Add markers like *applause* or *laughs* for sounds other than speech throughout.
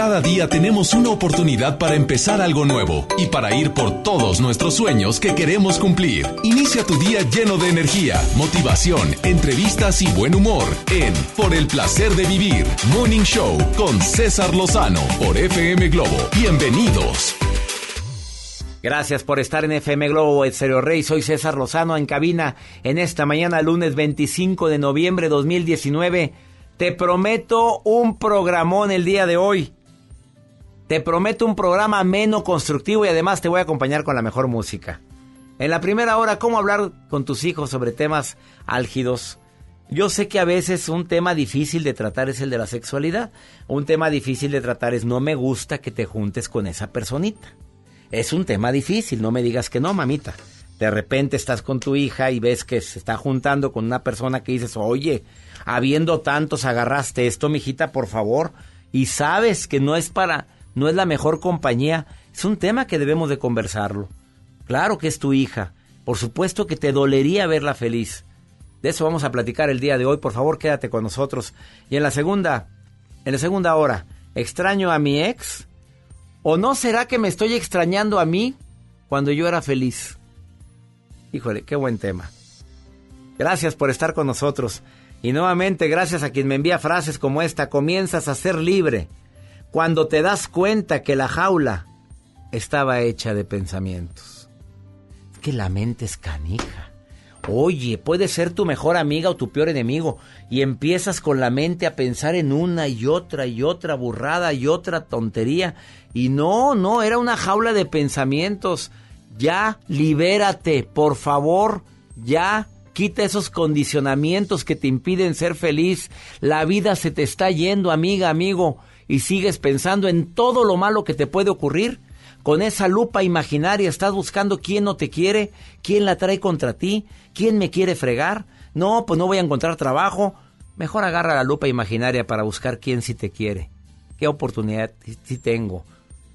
Cada día tenemos una oportunidad para empezar algo nuevo y para ir por todos nuestros sueños que queremos cumplir. Inicia tu día lleno de energía, motivación, entrevistas y buen humor en Por el placer de vivir, Morning Show con César Lozano por FM Globo. Bienvenidos. Gracias por estar en FM Globo Exterior Rey. Soy César Lozano en cabina en esta mañana, lunes 25 de noviembre de 2019. Te prometo un programón el día de hoy. Te prometo un programa menos constructivo y además te voy a acompañar con la mejor música. En la primera hora, ¿cómo hablar con tus hijos sobre temas álgidos? Yo sé que a veces un tema difícil de tratar es el de la sexualidad. Un tema difícil de tratar es no me gusta que te juntes con esa personita. Es un tema difícil, no me digas que no, mamita. De repente estás con tu hija y ves que se está juntando con una persona que dices, oye, habiendo tantos agarraste esto, mijita, por favor. Y sabes que no es para no es la mejor compañía, es un tema que debemos de conversarlo. Claro que es tu hija, por supuesto que te dolería verla feliz. De eso vamos a platicar el día de hoy, por favor quédate con nosotros. Y en la segunda, en la segunda hora, ¿extraño a mi ex? ¿O no será que me estoy extrañando a mí cuando yo era feliz? Híjole, qué buen tema. Gracias por estar con nosotros. Y nuevamente, gracias a quien me envía frases como esta, comienzas a ser libre cuando te das cuenta que la jaula estaba hecha de pensamientos. Es que la mente es canija. Oye, puede ser tu mejor amiga o tu peor enemigo y empiezas con la mente a pensar en una y otra y otra burrada y otra tontería. Y no, no, era una jaula de pensamientos. Ya, libérate, por favor, ya. Quita esos condicionamientos que te impiden ser feliz. La vida se te está yendo, amiga, amigo y sigues pensando en todo lo malo que te puede ocurrir, con esa lupa imaginaria estás buscando quién no te quiere, quién la trae contra ti, quién me quiere fregar. No, pues no voy a encontrar trabajo. Mejor agarra la lupa imaginaria para buscar quién sí te quiere. ¿Qué oportunidad sí tengo?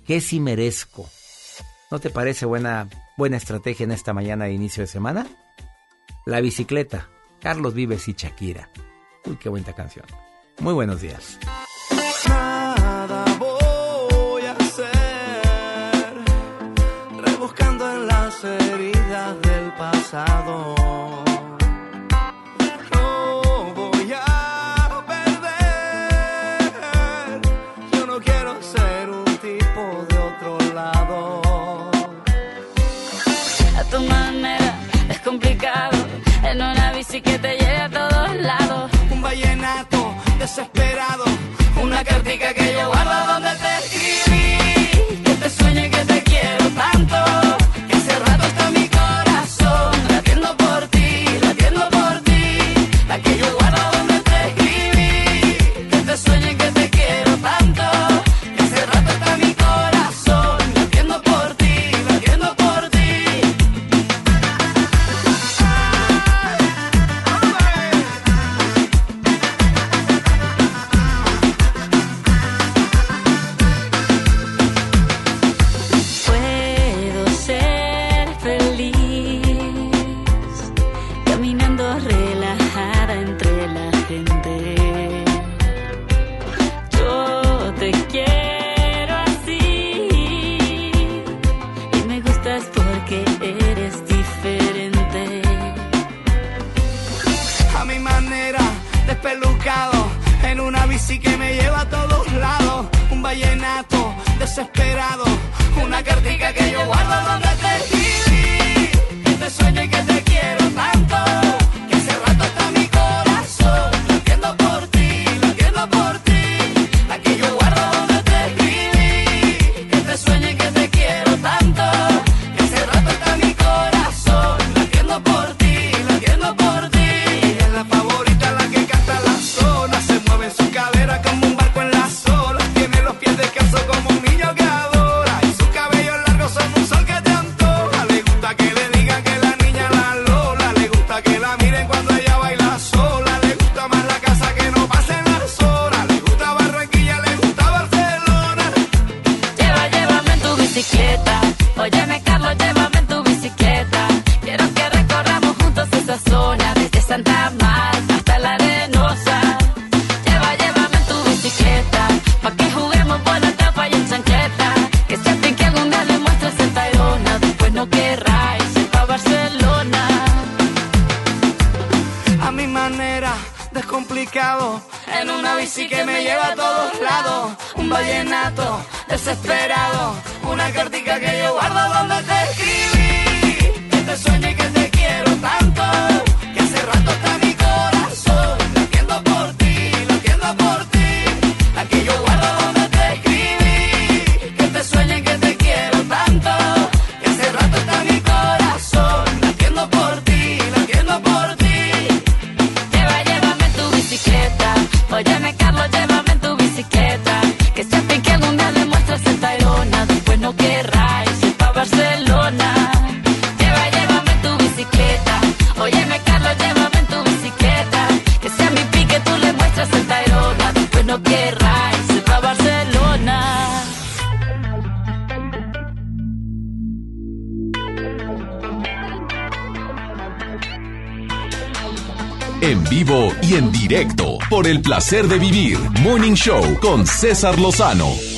¿Qué sí merezco? ¿No te parece buena, buena estrategia en esta mañana de inicio de semana? La bicicleta, Carlos Vives y Shakira. Uy, qué buena canción. Muy buenos días. Heridas del pasado. No voy a perder. Yo no quiero ser un tipo de otro lado. A tu manera es complicado. En una bici que te lleve a todos lados. Un vallenato desesperado. Una cartica que yo guardo donde te placer de vivir Morning Show con César Lozano.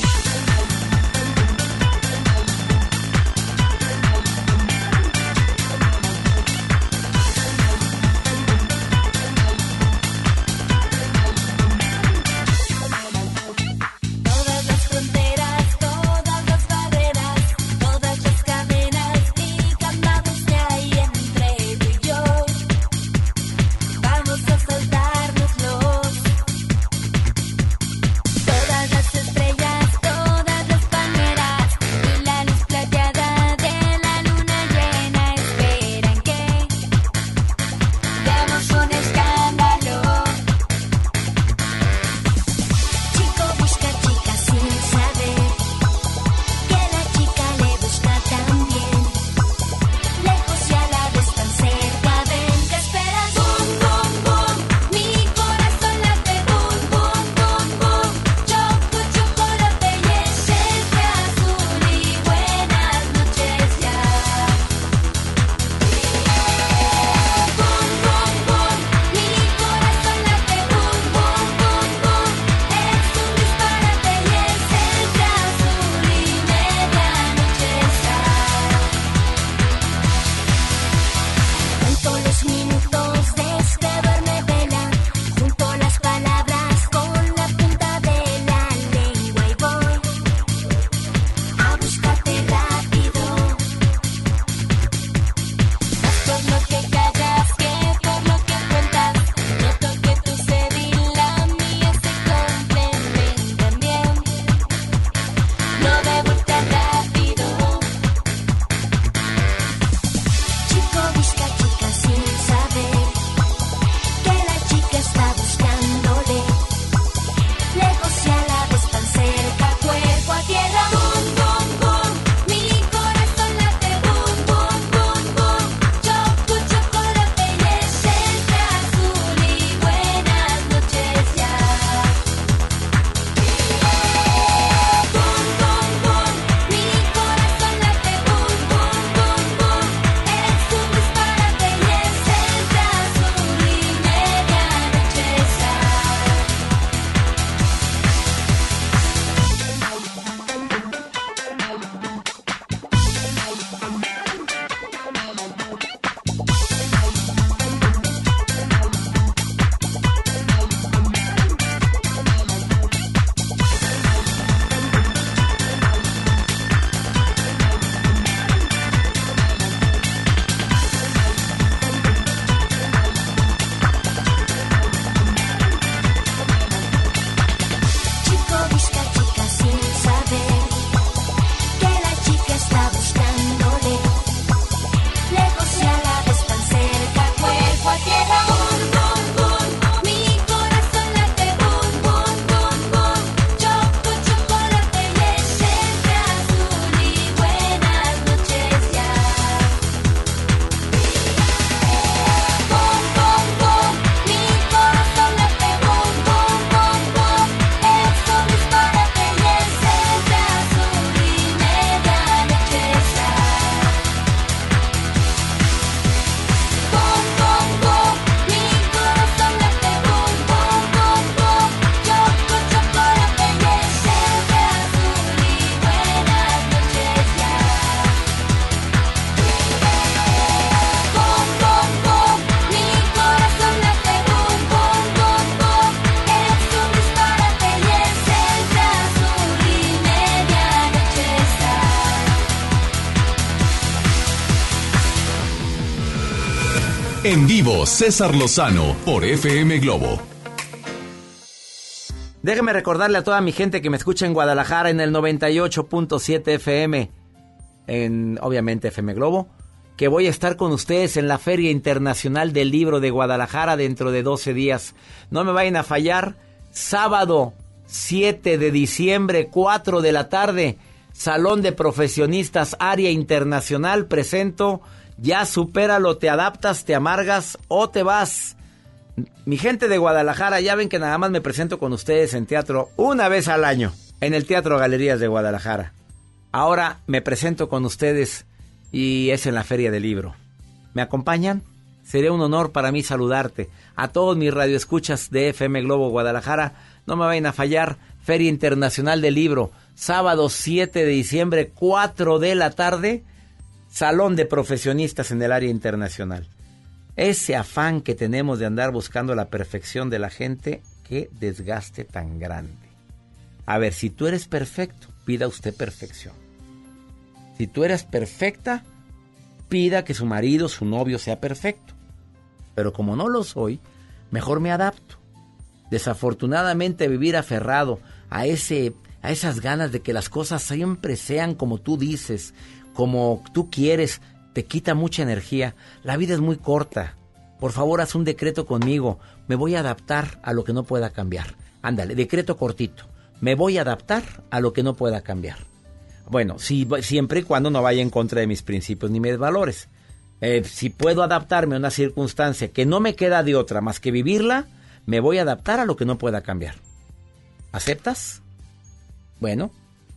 En vivo, César Lozano por FM Globo. Déjeme recordarle a toda mi gente que me escucha en Guadalajara en el 98.7 FM, en obviamente FM Globo, que voy a estar con ustedes en la Feria Internacional del Libro de Guadalajara dentro de 12 días. No me vayan a fallar, sábado 7 de diciembre, 4 de la tarde, Salón de Profesionistas Área Internacional, presento Ya supéralo, te adaptas, te amargas o te vas. Mi gente de Guadalajara, ya ven que nada más me presento con ustedes en teatro una vez al año, en el Teatro Galerías de Guadalajara. Ahora me presento con ustedes y es en la Feria del Libro. ¿Me acompañan? Sería un honor para mí saludarte. A todos mis radioescuchas de FM Globo Guadalajara, no me vayan a fallar. Feria Internacional del Libro, sábado 7 de diciembre, 4 de la tarde, Salón de Profesionistas en el área internacional. Ese afán que tenemos de andar buscando la perfección de la gente, qué desgaste tan grande. A ver, si tú eres perfecto, pida usted perfección. Si tú eres perfecta, pida que su marido, su novio sea perfecto. Pero como no lo soy, mejor me adapto. Desafortunadamente vivir aferrado a ese a esas ganas de que las cosas siempre sean como tú dices, como tú quieres, te quita mucha energía. La vida es muy corta. Por favor, haz un decreto conmigo. Me voy a adaptar a lo que no pueda cambiar. Ándale, decreto cortito. Me voy a adaptar a lo que no pueda cambiar. Bueno, si, siempre y cuando no vaya en contra de mis principios ni mis valores. Eh, si puedo adaptarme a una circunstancia que no me queda de otra más que vivirla, me voy a adaptar a lo que no pueda cambiar. ¿Aceptas? Bueno,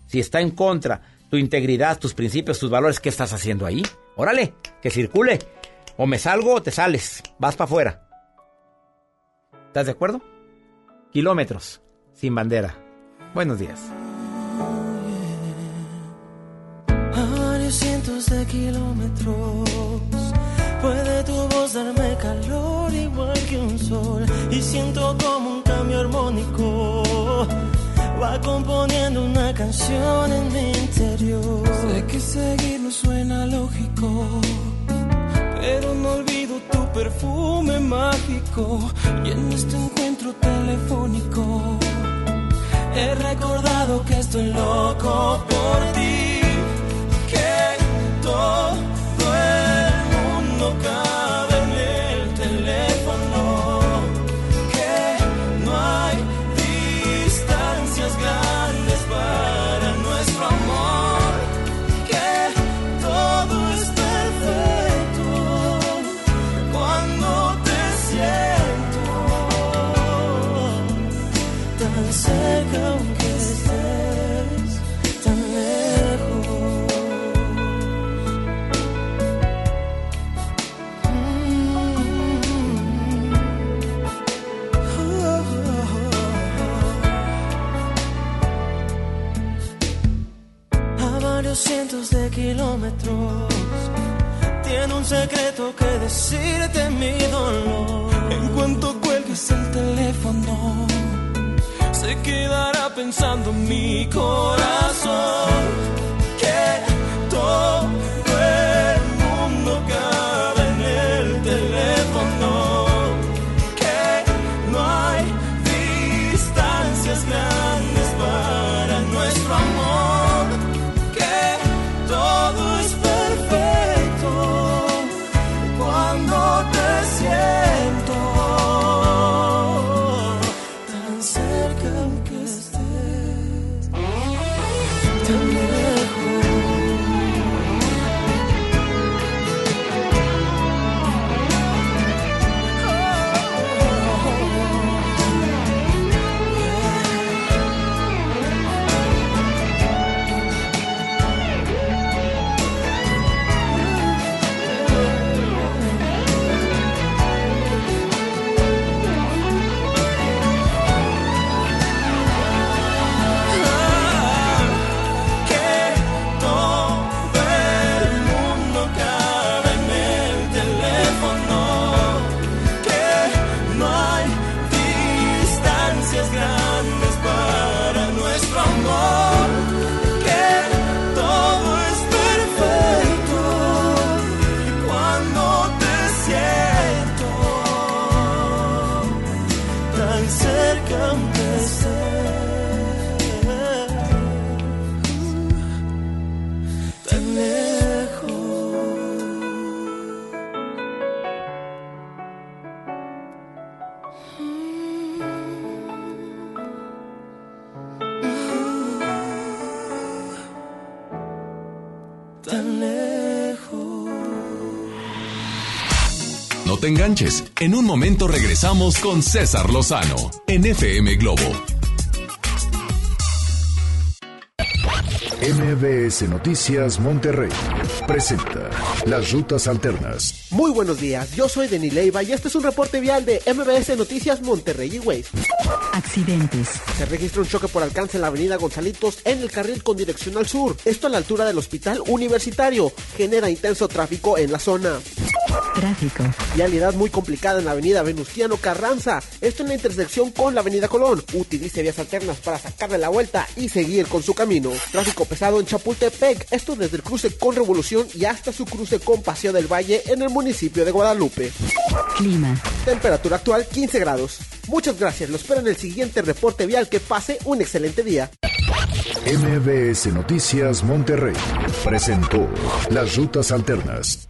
si está en contra tu integridad, tus principios, tus valores, ¿qué estás haciendo ahí? Órale, que circule. O me salgo o te sales. Vas para afuera. ¿Estás de acuerdo? Kilómetros, sin bandera. Buenos días. Cientos de kilómetros puede tu voz darme calor igual que un sol y siento como un cambio armónico componiendo una canción en mi interior. Sé que seguirlo suena lógico, pero no olvido tu perfume mágico y en este encuentro telefónico he recordado que estoy loco por ti, que todo varios cientos de kilómetros tiene un secreto que decirte mi dolor. En cuanto cuelgues el teléfono, se quedará pensando mi corazón que todo enganches. En un momento regresamos con César Lozano en FM Globo. MBS Noticias Monterrey presenta Las Rutas Alternas. Muy buenos días, yo soy Denis Leiva y este es un reporte vial de MBS Noticias Monterrey y Waze. Accidentes. Se registra un choque por alcance en la avenida Gonzalitos en el carril con dirección al sur. Esto a la altura del hospital universitario. Genera intenso tráfico en la zona. Tráfico. Vialidad muy complicada en la avenida Venustiano Carranza. Esto en la intersección con la avenida Colón. Utilice vías alternas para sacarle la vuelta y seguir con su camino. Tráfico pesado en Chapultepec. Esto desde el cruce con Revolución y hasta su cruce con Paseo del Valle en el municipio de Guadalupe. Clima. Temperatura actual 15 grados. Muchas gracias. Lo espero en el siguiente reporte vial. Que pase un excelente día. MBS Noticias Monterrey presentó Las Rutas Alternas.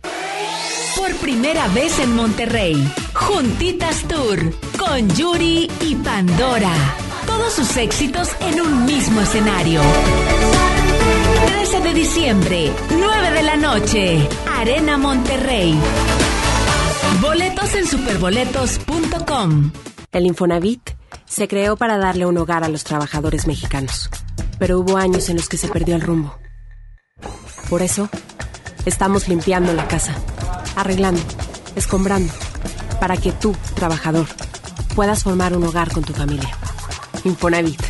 Primera vez en Monterrey, Juntitas Tour con Yuri y Pandora. Todos sus éxitos en un mismo escenario. 13 de diciembre, 9 de la noche, Arena Monterrey. Boletos en superboletos.com. El Infonavit se creó para darle un hogar a los trabajadores mexicanos, pero hubo años en los que se perdió el rumbo. Por eso, estamos limpiando la casa, arreglando, escombrando, para que tú, trabajador, puedas formar un hogar con tu familia. Infonavit,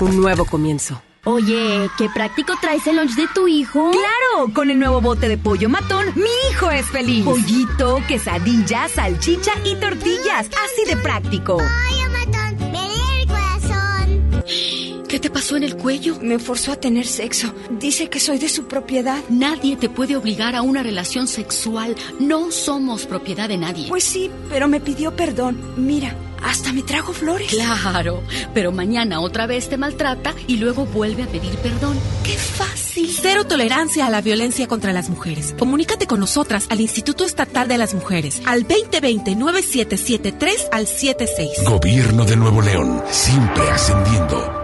un nuevo comienzo. Oye, qué práctico traes el lunch de tu hijo. ¡Claro! Con el nuevo bote de pollo matón, mi hijo es feliz. Pollito, quesadilla, salchicha y tortillas. Así de práctico. Te pasó en el cuello? Me forzó a tener sexo. Dice que soy de su propiedad. Nadie te puede obligar a una relación sexual. No somos propiedad de nadie. Pues sí, pero me pidió perdón. Mira, hasta me trajo flores. Claro, pero mañana otra vez te maltrata y luego vuelve a pedir perdón. ¡Qué fácil! Cero tolerancia a la violencia contra las mujeres. Comunícate con nosotras al Instituto Estatal de las Mujeres al 2020-9773 al 76. Gobierno de Nuevo León, siempre ascendiendo.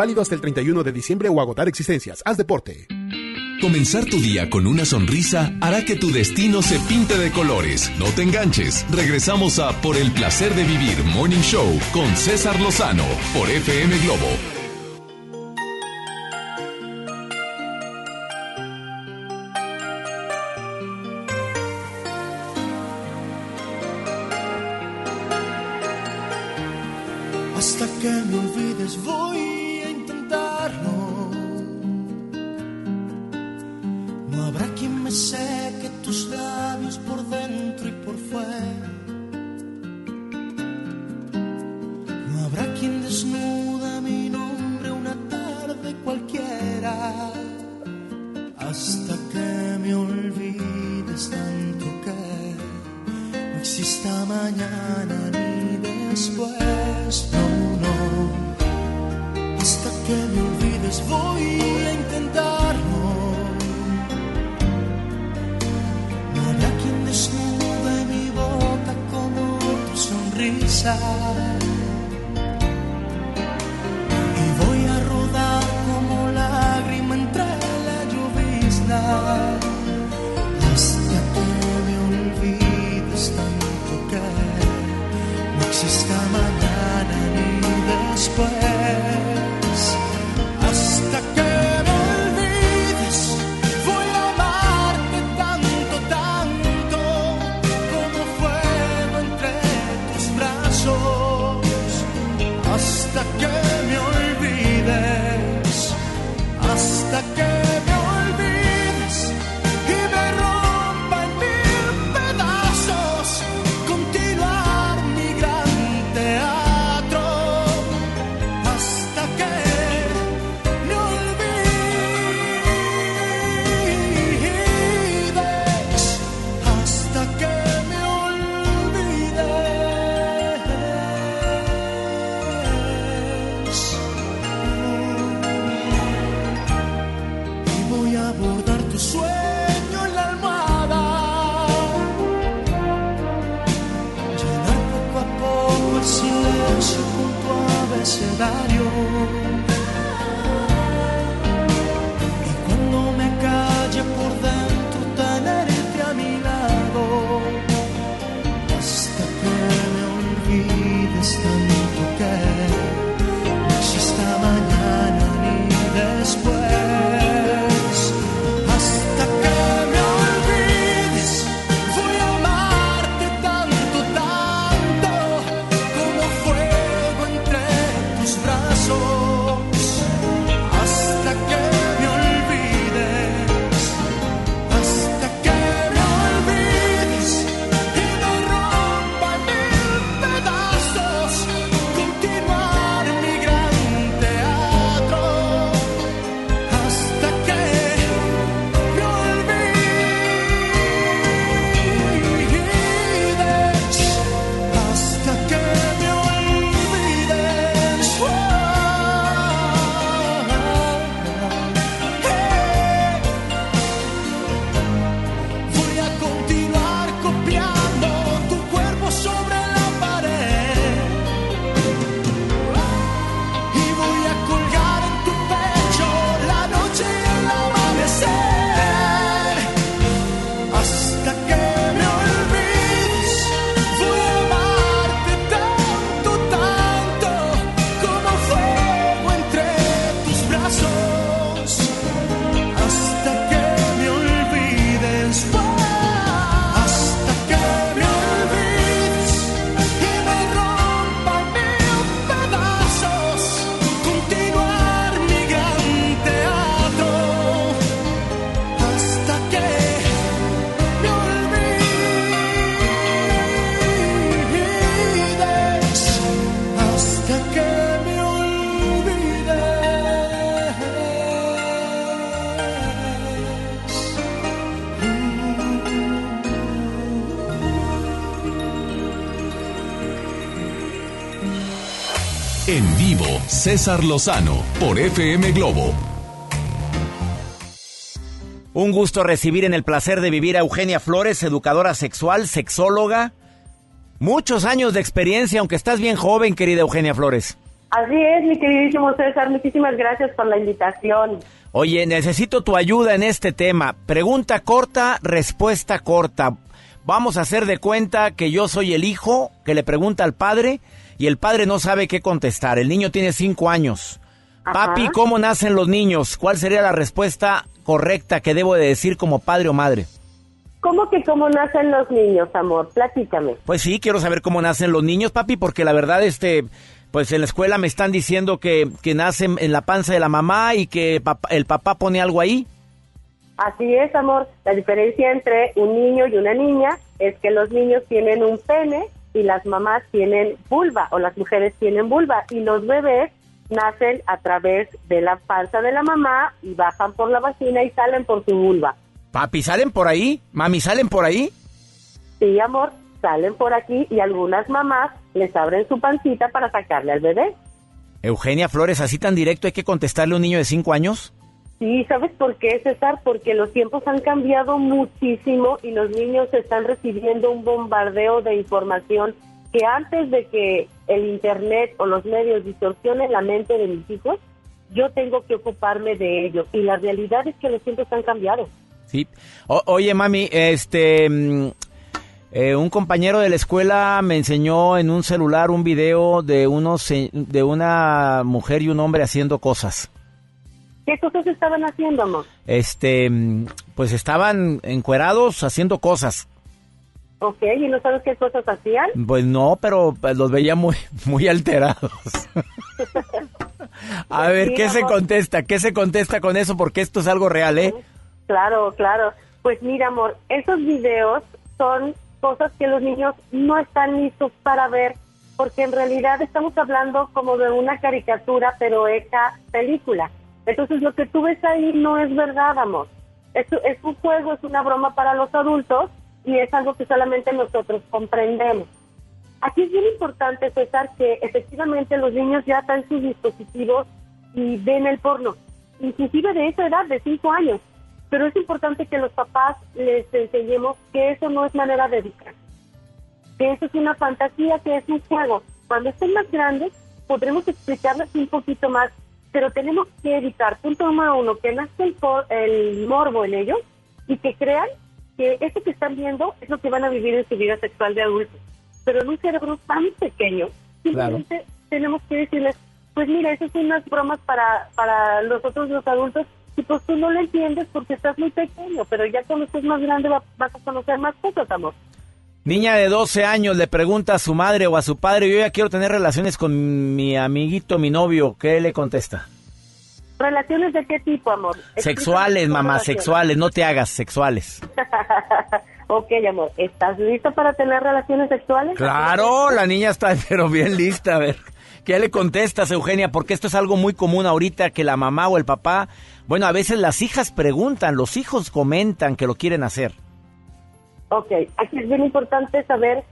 Válido hasta el 31 de diciembre o agotar existencias. Haz deporte. Comenzar tu día con una sonrisa hará que tu destino se pinte de colores. No te enganches. Regresamos a Por el placer de vivir Morning Show con César Lozano por FM Globo. Y voy a rodar como lágrima entre la llovizna. Hasta que me olvides tanto que no exista mañana ni después. César Lozano por FM Globo. Un gusto recibir en el placer de vivir a Eugenia Flores, educadora sexual, sexóloga. Muchos años de experiencia, aunque estás bien joven, querida Eugenia Flores. Así es, mi queridísimo César. Muchísimas gracias por la invitación. Oye, necesito tu ayuda en este tema. Pregunta corta, respuesta corta. Vamos a hacer de cuenta que yo soy el hijo que le pregunta al padre y el padre no sabe qué contestar. El niño tiene cinco años. Papi, ¿cómo nacen los niños? ¿Cuál sería la respuesta correcta que debo de decir como padre o madre? ¿Cómo que cómo nacen los niños, amor? Platícame. Pues sí, quiero saber cómo nacen los niños, papi, porque la verdad, este, pues en la escuela me están diciendo que, que nacen en la panza de la mamá y que papá- el papá pone algo ahí. Así es, amor. La diferencia entre un niño y una niña es que los niños tienen un pene y las mamás tienen vulva o las mujeres tienen vulva y los bebés nacen a través de la panza de la mamá y bajan por la vagina y salen por su vulva. Papi, ¿salen por ahí? Mami, ¿salen por ahí? Sí, amor, salen por aquí y algunas mamás les abren su pancita para sacarle al bebé. Eugenia Flores, así tan directo hay que contestarle a un niño de cinco años. Sí, ¿sabes por qué, César? Porque los tiempos han cambiado muchísimo y los niños están recibiendo un bombardeo de información que antes de que el Internet o los medios distorsionen la mente de mis hijos, yo tengo que ocuparme de ello. Y la realidad es que los tiempos han cambiado. Sí. Oye, mami, este, mm, eh, un compañero de la escuela me enseñó en un celular un video de unos, de una mujer y un hombre haciendo cosas. ¿Qué cosas estaban haciendo, amor? Este, pues estaban encuerados haciendo cosas. ¿Ok? ¿Y no sabes qué cosas hacían? Pues no, pero pues, los veía muy, muy alterados. *laughs* A ver, Sí, ¿qué se contesta? ¿Qué se contesta con eso? Porque esto es algo real, ¿eh? Claro, claro. Pues mira, amor, esos videos son cosas que los niños no están listos para ver, porque en realidad estamos hablando como de una caricatura, pero hecha película. Entonces lo que tú ves ahí no es verdad, amor. Es, es un juego, es una broma para los adultos y es algo que solamente nosotros comprendemos. Aquí es bien importante, César, que efectivamente los niños ya están sus dispositivos y ven el porno, inclusive de esa edad, de 5 años. Pero es importante que los papás les enseñemos que eso no es manera de educar, que eso es una fantasía, que es un juego. Cuando estén más grandes, podremos explicarles un poquito más, pero tenemos que evitar, punto número uno, que nazca el, el morbo en ellos y que crean que eso que están viendo es lo que van a vivir en su vida sexual de adultos. Pero en un cerebro tan pequeño, simplemente tenemos que decirles, pues mira, esas son unas bromas para, para nosotros los adultos y pues tú no lo entiendes porque estás muy pequeño, pero ya cuando estés más grande va- vas a conocer más cosas, amor. Niña de 12 años le pregunta a su madre o a su padre, yo ya quiero tener relaciones con mi amiguito, mi novio. ¿Qué le contesta? ¿Relaciones de qué tipo, amor? Sexuales, mamá, relaciones. sexuales. No te hagas, sexuales. *laughs* ok, amor, ¿estás lista para tener relaciones sexuales? Claro, la niña está *laughs* pero bien lista. A ver, ¿qué le contestas, Eugenia? Porque esto es algo muy común ahorita que la mamá o el papá, bueno, a veces las hijas preguntan, los hijos comentan que lo quieren hacer. Ok, aquí es bien importante saber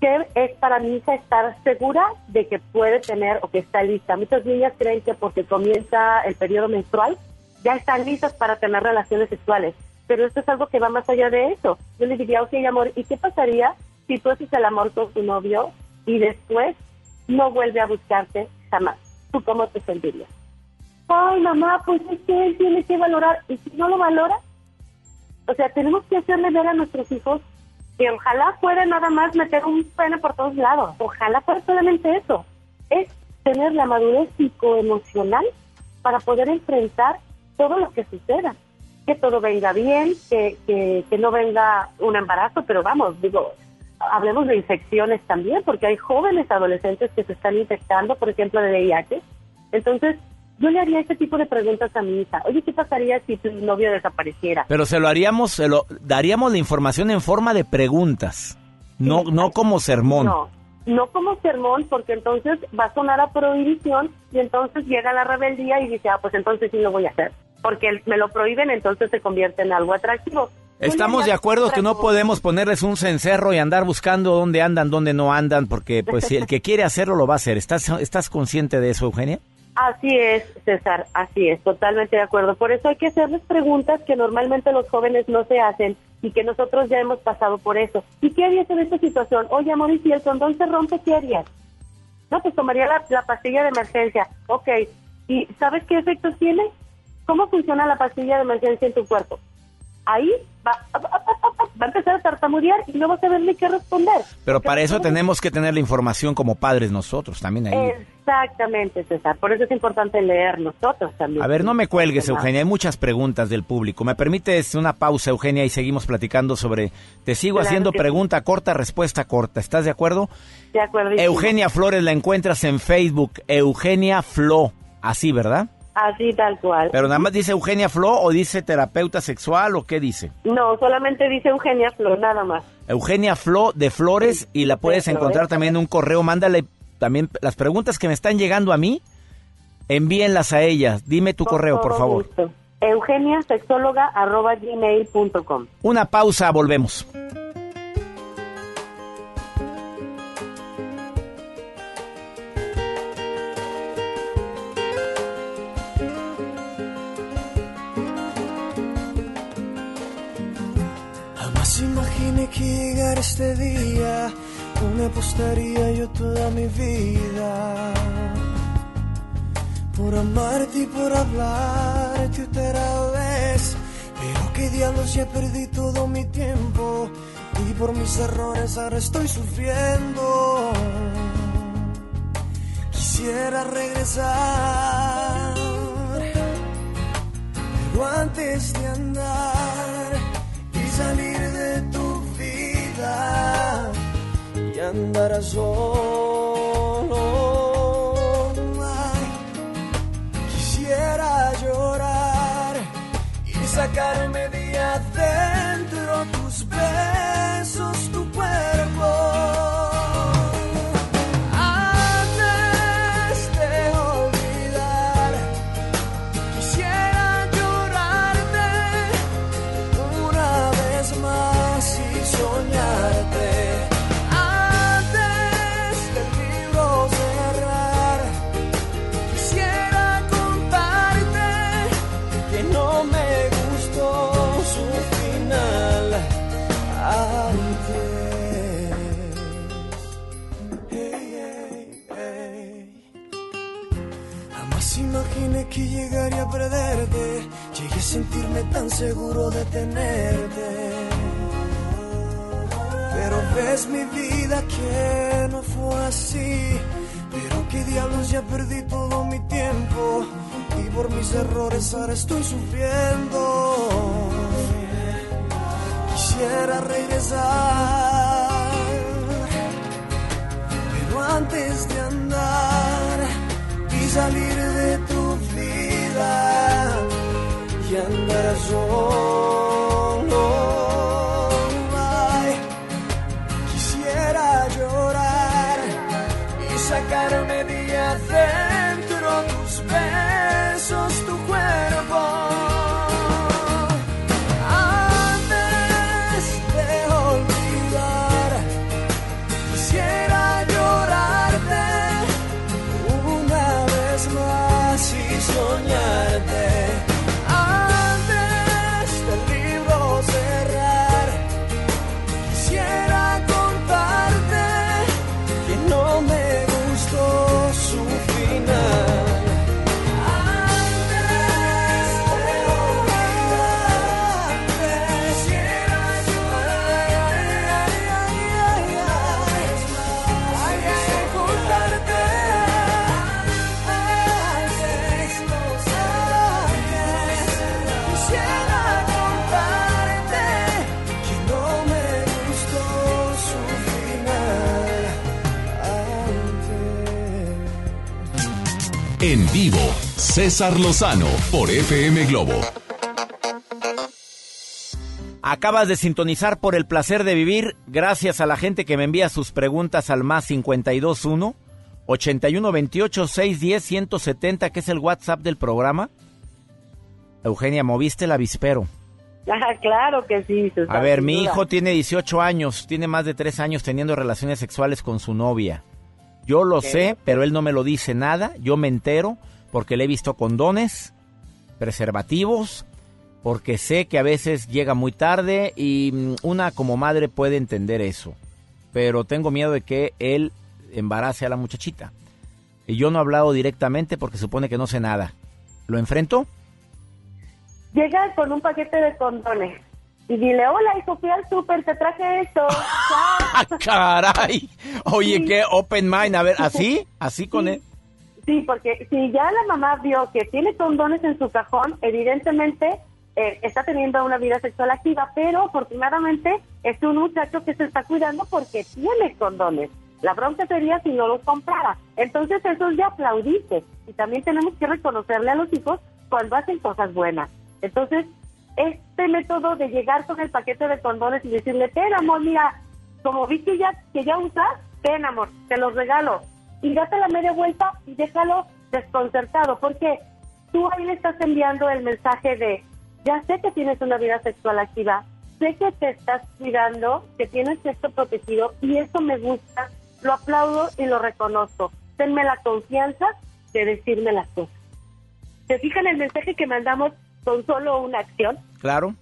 qué es para mi hija estar segura de que puede tener o que está lista. Muchas niñas creen que porque comienza el periodo menstrual ya están listas para tener relaciones sexuales, pero esto es algo que va más allá de eso. Yo le diría, ok, amor, ¿y qué pasaría si tú haces el amor con tu novio y después no vuelve a buscarte jamás? ¿Tú cómo te sentirías? Ay, mamá, pues es que él tiene que valorar. ¿Y si no lo valora? O sea, tenemos que hacerle ver a nuestros hijos que ojalá fuera nada más meter un pene por todos lados. Ojalá fuera solamente eso. Es tener la madurez psicoemocional para poder enfrentar todo lo que suceda. Que todo venga bien, que, que, que no venga un embarazo, pero vamos, digo, hablemos de infecciones también, porque hay jóvenes adolescentes que se están infectando, por ejemplo, de VIH. Entonces, yo le haría este tipo de preguntas a mi hija. Oye, ¿qué pasaría si tu novio desapareciera? Pero se lo haríamos, se lo daríamos la información en forma de preguntas, no, no como sermón. No, no como sermón, porque entonces va a sonar a prohibición y entonces llega la rebeldía y dice, ah, pues entonces sí lo voy a hacer. Porque me lo prohíben, entonces se convierte en algo atractivo. Estamos de acuerdo que no podemos ponerles un cencerro y andar buscando dónde andan, dónde no andan, porque pues si el que quiere hacerlo lo va a hacer. ¿Estás, estás consciente de eso, Eugenia? Así es, César, así es, totalmente de acuerdo. Por eso hay que hacerles preguntas que normalmente los jóvenes no se hacen y que nosotros ya hemos pasado por eso. ¿Y qué harías en esta situación? Oye, amor, y si el condón se rompe, ¿qué harías? No, pues tomaría la, la pastilla de emergencia. Ok, ¿y sabes qué efectos tiene? ¿Cómo funciona la pastilla de emergencia en tu cuerpo? Ahí va, va a empezar a tartamudear y no va a saber ni qué responder. Pero para eso tenemos que tener la información como padres nosotros también ahí. Exactamente, César. Por eso es importante leer nosotros también. A ver, no me cuelgues, Eugenia. Hay muchas preguntas del público. ¿Me permites una pausa, Eugenia, y seguimos platicando sobre... Te sigo Claro haciendo pregunta corta, respuesta corta. ¿Estás de acuerdo? De acuerdo. Eugenia Flores la encuentras en Facebook. Eugenia Flo. Así, ¿verdad? Así tal cual. Pero nada más dice Eugenia Flo o dice terapeuta sexual o qué dice. No, solamente dice Eugenia Flor, nada más. Eugenia Flo de Flores y la puedes encontrar también en un correo. Mándale también las preguntas que me están llegando a mí. Envíenlas a ella. Dime tu correo, por favor. gusto. eugeniasexóloga.gmail.com Una pausa, volvemos. Que llegara este día donde apostaría yo toda mi vida por amarte y por hablarte otra vez. Pero qué diablos ya perdí todo mi tiempo y por mis errores ahora estoy sufriendo. Quisiera regresar, pero antes de andar y salir de tu y andar solo. Ay, quisiera llorar y sacarme de adentro tus besos, tu cuerpo. Jamás imaginé que llegaría a perderte. Llegué a sentirme tan seguro de tenerte. Pero ves mi vida que no fue así. Pero qué diablos ya perdí todo mi tiempo. Y por mis errores ahora estoy sufriendo. Quisiera regresar. Pero antes de andar y salir de tu vida y andar solo. César Lozano por FM Globo. Acabas de sintonizar por el placer de vivir, gracias a la gente que me envía sus preguntas al más 521 8128 610 170, que es el WhatsApp del programa. Eugenia, moviste el avispero. *laughs* Ah, claro que sí. Susana, A ver, mi hijo tiene 18 años, tiene más de 3 años teniendo relaciones sexuales con su novia. Yo lo sé, pero él no me lo dice nada. Yo me entero porque le he visto condones, preservativos, porque sé que a veces llega muy tarde y mm, una como madre puede entender eso. Pero tengo miedo de que él embarace a la muchachita. Y yo no he hablado directamente porque supone que no sé nada. ¿Lo enfrento? Llega con un paquete de condones y dile, hola, hijo, fui al súper, te traje esto. *laughs* ¡Ah, caray! Oye, qué open mind. A ver, ¿así? ¿Así con él? Sí, porque si ya la mamá vio que tiene condones en su cajón, evidentemente eh, está teniendo una vida sexual activa, pero afortunadamente es un muchacho que se está cuidando porque tiene condones. La bronca sería si no los comprara. Entonces eso es de aplaudirse. Y también tenemos que reconocerle a los hijos cuando hacen cosas buenas. Entonces, este método de llegar con el paquete de condones y decirle, ten amor, mira, como vi que ya, que ya usas, ten amor, te los regalo. Y date la media vuelta y déjalo desconcertado, porque tú ahí le estás enviando el mensaje de, ya sé que tienes una vida sexual activa, sé que te estás cuidando, que tienes esto protegido y eso me gusta, lo aplaudo y lo reconozco. Tenme la confianza de decirme las cosas. ¿Se fijan el mensaje que mandamos con solo una acción? Claro.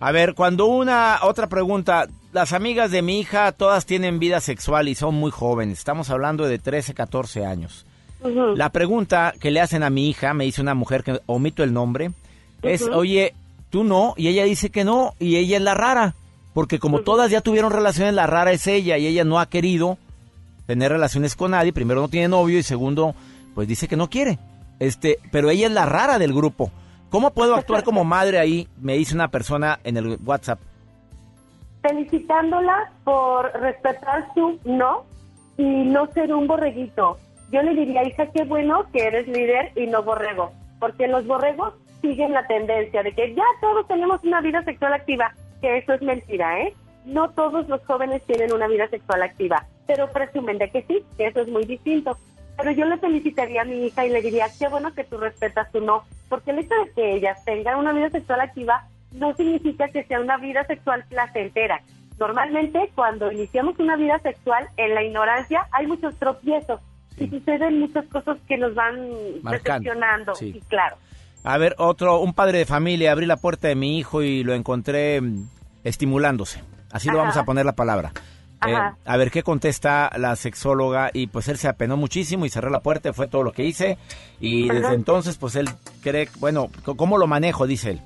A ver, cuando una otra pregunta, las amigas de mi hija todas tienen vida sexual y son muy jóvenes. Estamos hablando de 13, 14 años. La pregunta que le hacen a mi hija, me dice una mujer que omito el nombre, es, oye, tú no, y ella dice que no, y ella es la rara, porque como todas ya tuvieron relaciones, la rara es ella, y ella no ha querido tener relaciones con nadie, primero no tiene novio, y segundo, pues dice que no quiere. Este, pero ella es la rara del grupo. ¿Cómo puedo actuar como madre ahí? Me dice una persona en el WhatsApp. Felicitándola por respetar su no y no ser un borreguito. Yo le diría, hija, qué bueno que eres líder y no borrego, porque los borregos siguen la tendencia de que ya todos tenemos una vida sexual activa, que eso es mentira, ¿eh? No todos los jóvenes tienen una vida sexual activa, pero presumen de que sí, que eso es muy distinto. Pero yo le felicitaría a mi hija y le diría, qué bueno que tú respetas su no, porque el hecho de que ellas tengan una vida sexual activa no significa que sea una vida sexual placentera. Normalmente cuando iniciamos una vida sexual en la ignorancia hay muchos tropiezos y suceden muchas cosas que nos van decepcionando. sí. Sí, claro. A ver, otro, un padre de familia, abrí la puerta de mi hijo y lo encontré mm, estimulándose. Así Ajá. vamos a poner la palabra. Eh, a ver qué contesta la sexóloga y pues él se apenó muchísimo y cerré la puerta, fue todo lo que hice y desde entonces pues él cree, bueno, ¿cómo lo manejo? Dice él.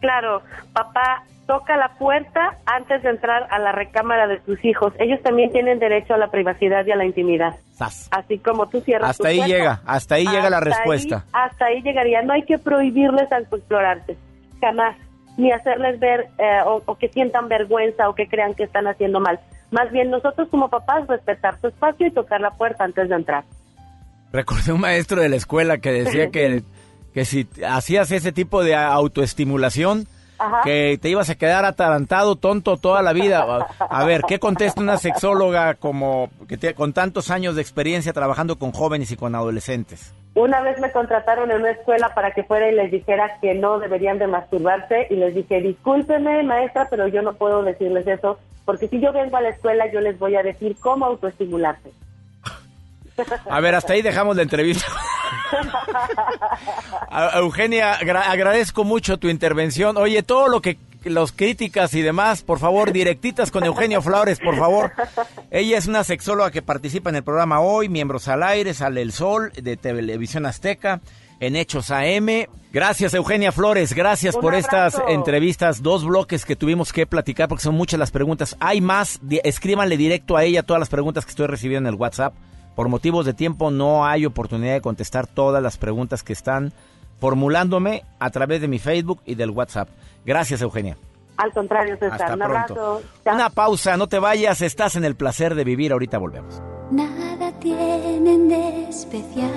Claro, papá, toca la puerta antes de entrar a la recámara de tus hijos. Ellos también tienen derecho a la privacidad y a la intimidad. Así como tú cierras Hasta tu ahí puerta, llega, hasta ahí llega la respuesta. ahí- hasta ahí llegaría. No hay que prohibirles explorarse, jamás. Ni hacerles ver eh, o, o que sientan vergüenza o que crean que están haciendo mal. Más bien nosotros como papás respetar su espacio y tocar la puerta antes de entrar. Recordé un maestro de la escuela que decía *laughs* que, que si hacías ese tipo de autoestimulación, Ajá. que te ibas a quedar atarantado, tonto toda la vida. A, *laughs* a ver, ¿qué contesta una sexóloga como que te- con tantos años de experiencia trabajando con jóvenes y con adolescentes? Una vez me contrataron en una escuela para que fuera y les dijera que no deberían de masturbarse y les dije, discúlpeme maestra, pero yo no puedo decirles eso, porque si yo vengo a la escuela yo les voy a decir cómo autoestimularse. A ver, hasta ahí dejamos la entrevista. *laughs* Eugenia, agra- agradezco mucho tu intervención. Oye, todo lo que los críticas y demás, por favor, directitas con Eugenio Flores, por favor. Ella es una sexóloga que participa en el programa Hoy, Miembros al Aire, Sale el Sol, de Televisión Azteca, en Hechos AM. Gracias, Eugenia Flores, gracias Un por estas entrevistas, dos bloques que tuvimos que platicar porque son muchas las preguntas. Hay más, escríbanle directo a ella todas las preguntas que estoy recibiendo en el WhatsApp. Por motivos de tiempo no hay oportunidad de contestar todas las preguntas que están formulándome a través de mi Facebook y del WhatsApp. Gracias, Eugenia. Al contrario, César, Hasta un pronto. abrazo. Una pausa, no te vayas, estás en el placer de vivir, ahorita volvemos. Nada tienen de especial.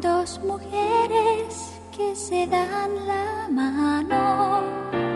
Dos mujeres que se dan la mano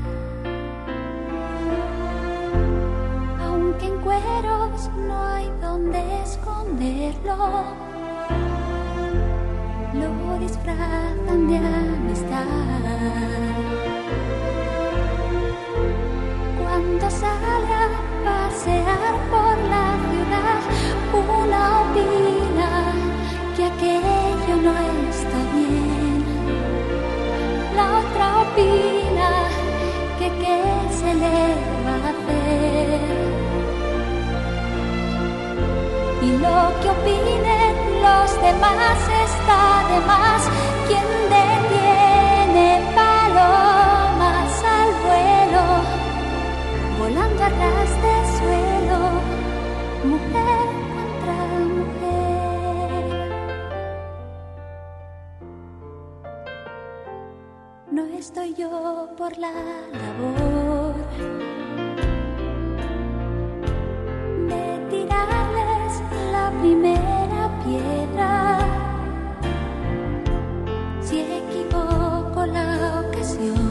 Aunque en cueros no hay donde esconderlo lo disfrazan de amistad. Cuando sale a pasear por Lo que opinen los demás está de más. Quien detiene palomas al vuelo, volando a ras de suelo, mujer contra mujer. No estoy yo por la labor primera piedra. Si equivoco la ocasión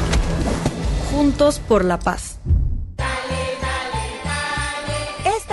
Juntos por la paz.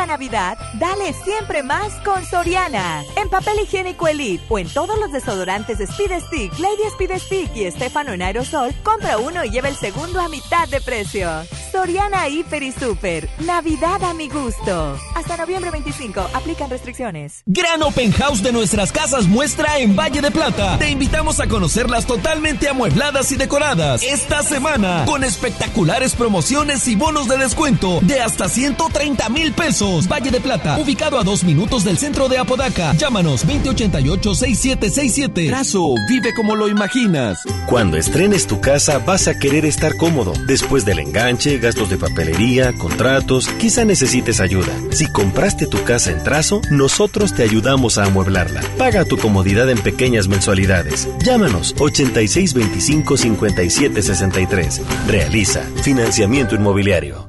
Navidad, dale siempre más con Soriana. En papel higiénico Elite o en todos los desodorantes Speed Stick, Lady Speed Stick y Estefano en aerosol, compra uno y lleva el segundo a mitad de precio. Soriana Hiper y Super. Navidad a mi gusto. Hasta noviembre 25. Aplican restricciones. Gran Open House de nuestras casas muestra en Valle de Plata. Te invitamos a conocerlas totalmente amuebladas y decoradas esta semana con espectaculares promociones y bonos de descuento de hasta 130 mil pesos. Valle de Plata, ubicado a dos minutos del centro de Apodaca. Llámanos 2088-6767. Trazo, vive como lo imaginas. Cuando estrenes tu casa vas a querer estar cómodo. Después del enganche, gastos de papelería, contratos, quizá necesites ayuda. Si compraste tu casa en Trazo, nosotros te ayudamos a amueblarla. Paga tu comodidad en pequeñas mensualidades. Llámanos 8625-5763. Realiza financiamiento inmobiliario.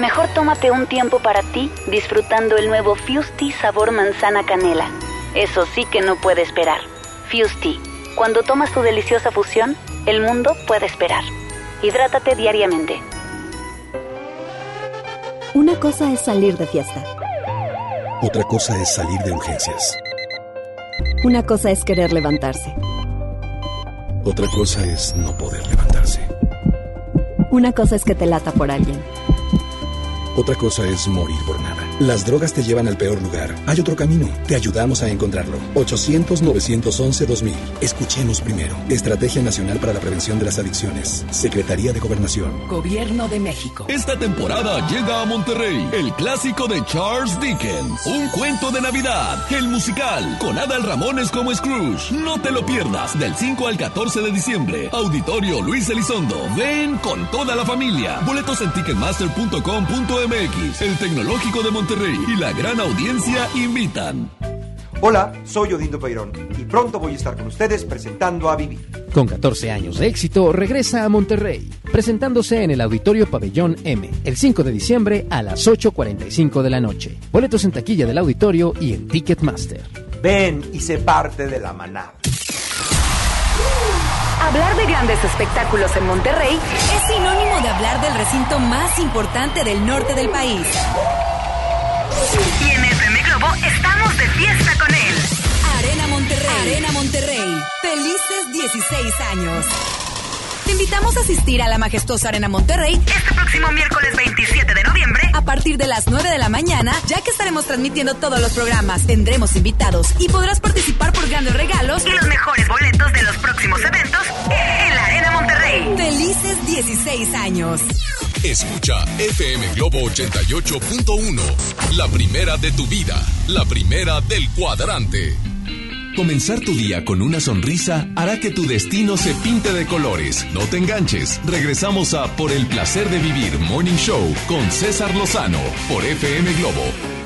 Mejor tómate un tiempo para ti disfrutando el nuevo Fusti sabor manzana canela. Eso sí que no puede esperar. Fusti. Cuando tomas tu deliciosa fusión, el mundo puede esperar. Hidrátate diariamente. Una cosa es salir de fiesta. Otra cosa es salir de urgencias. Una cosa es querer levantarse. Otra cosa es no poder levantarse. Una cosa es que te lata por alguien. Otra cosa es morir por nada. Las drogas te llevan al peor lugar. Hay otro camino. Te ayudamos a encontrarlo. 800-911-2000. Escuchemos primero. Estrategia Nacional para la Prevención de las Adicciones. Secretaría de Gobernación. Gobierno de México. Esta temporada llega a Monterrey el clásico de Charles Dickens. Un cuento de Navidad. El musical. Con Adal Ramones como Scrooge. No te lo pierdas. Del 5 al 14 de diciembre. Auditorio Luis Elizondo. Ven con toda la familia. Boletos en ticketmaster.com.mx. El Tecnológico de Monterrey y la gran audiencia invitan. Hola, soy Odindo Peirón y pronto voy a estar con ustedes presentando a Vivir. Con 14 años de éxito, regresa a Monterrey, presentándose en el Auditorio Pabellón M, el 5 de diciembre a las 8.45 de la noche. Boletos en taquilla del auditorio y en Ticketmaster. Ven y sé parte de la manada. Hablar de grandes espectáculos en Monterrey es sinónimo de hablar del recinto más importante del norte del país. Y en FM Globo estamos de fiesta con él. Arena Monterrey. Arena Monterrey. Felices 16 años. Te invitamos a asistir a la majestuosa Arena Monterrey este próximo miércoles 27 de noviembre a partir de las 9 de la mañana, ya que estaremos transmitiendo todos los programas, tendremos invitados y podrás participar por grandes regalos y los mejores boletos de los próximos eventos en la Arena Monterrey. Felices 16 años. Escucha FM Globo 88.1. La primera de tu vida. La primera del cuadrante. Comenzar tu día con una sonrisa hará que tu destino se pinte de colores. No te enganches. Regresamos a Por el placer de vivir Morning Show con César Lozano por FM Globo.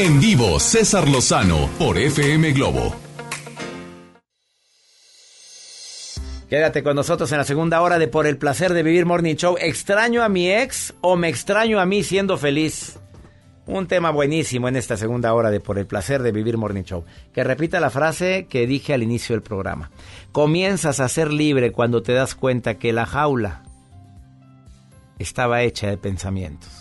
En vivo, César Lozano por FM Globo. Quédate con nosotros en la segunda hora de Por el placer de vivir Morning Show. ¿Extraño a mi ex o me extraño a mí siendo feliz? Un tema buenísimo en esta segunda hora de Por el placer de vivir Morning Show. Que repita la frase que dije al inicio del programa. Comienzas a ser libre cuando te das cuenta que la jaula estaba hecha de pensamientos.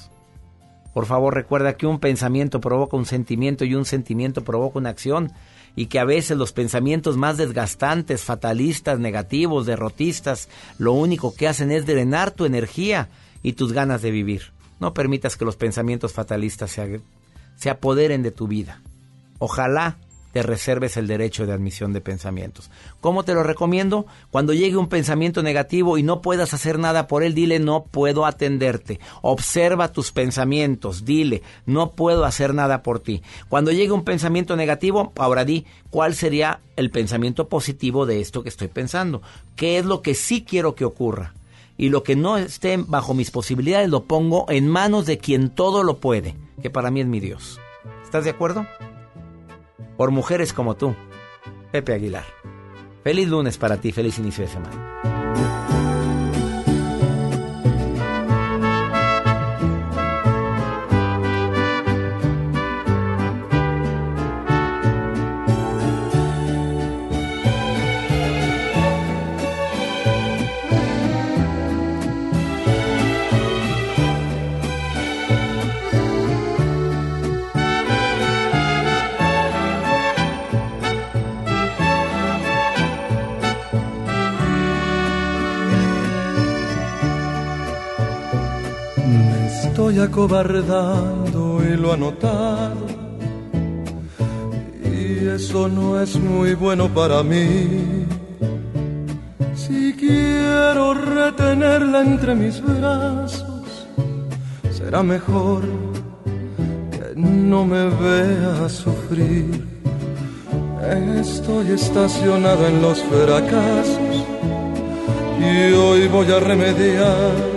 Por favor, recuerda que un pensamiento provoca un sentimiento y un sentimiento provoca una acción y que a veces los pensamientos más desgastantes, fatalistas, negativos, derrotistas, lo único que hacen es drenar tu energía y tus ganas de vivir. No permitas que los pensamientos fatalistas se, se apoderen de tu vida. Ojalá te reserves el derecho de admisión de pensamientos. ¿Cómo te lo recomiendo? Cuando llegue un pensamiento negativo y no puedas hacer nada por él, dile no puedo atenderte. Observa tus pensamientos, dile no puedo hacer nada por ti. Cuando llegue un pensamiento negativo, ahora di cuál sería el pensamiento positivo de esto que estoy pensando. ¿Qué es lo que sí quiero que ocurra? Y lo que no esté bajo mis posibilidades lo pongo en manos de quien todo lo puede, que para mí es mi Dios. ¿Estás de acuerdo? Por mujeres como tú, Pepe Aguilar. Feliz lunes para ti, feliz inicio de semana. Acobardando y lo ha notado. Y eso no es muy bueno para mí. Si quiero retenerla entre mis brazos, será mejor que no me vea sufrir. Estoy estacionado en los fracasos y hoy voy a remediar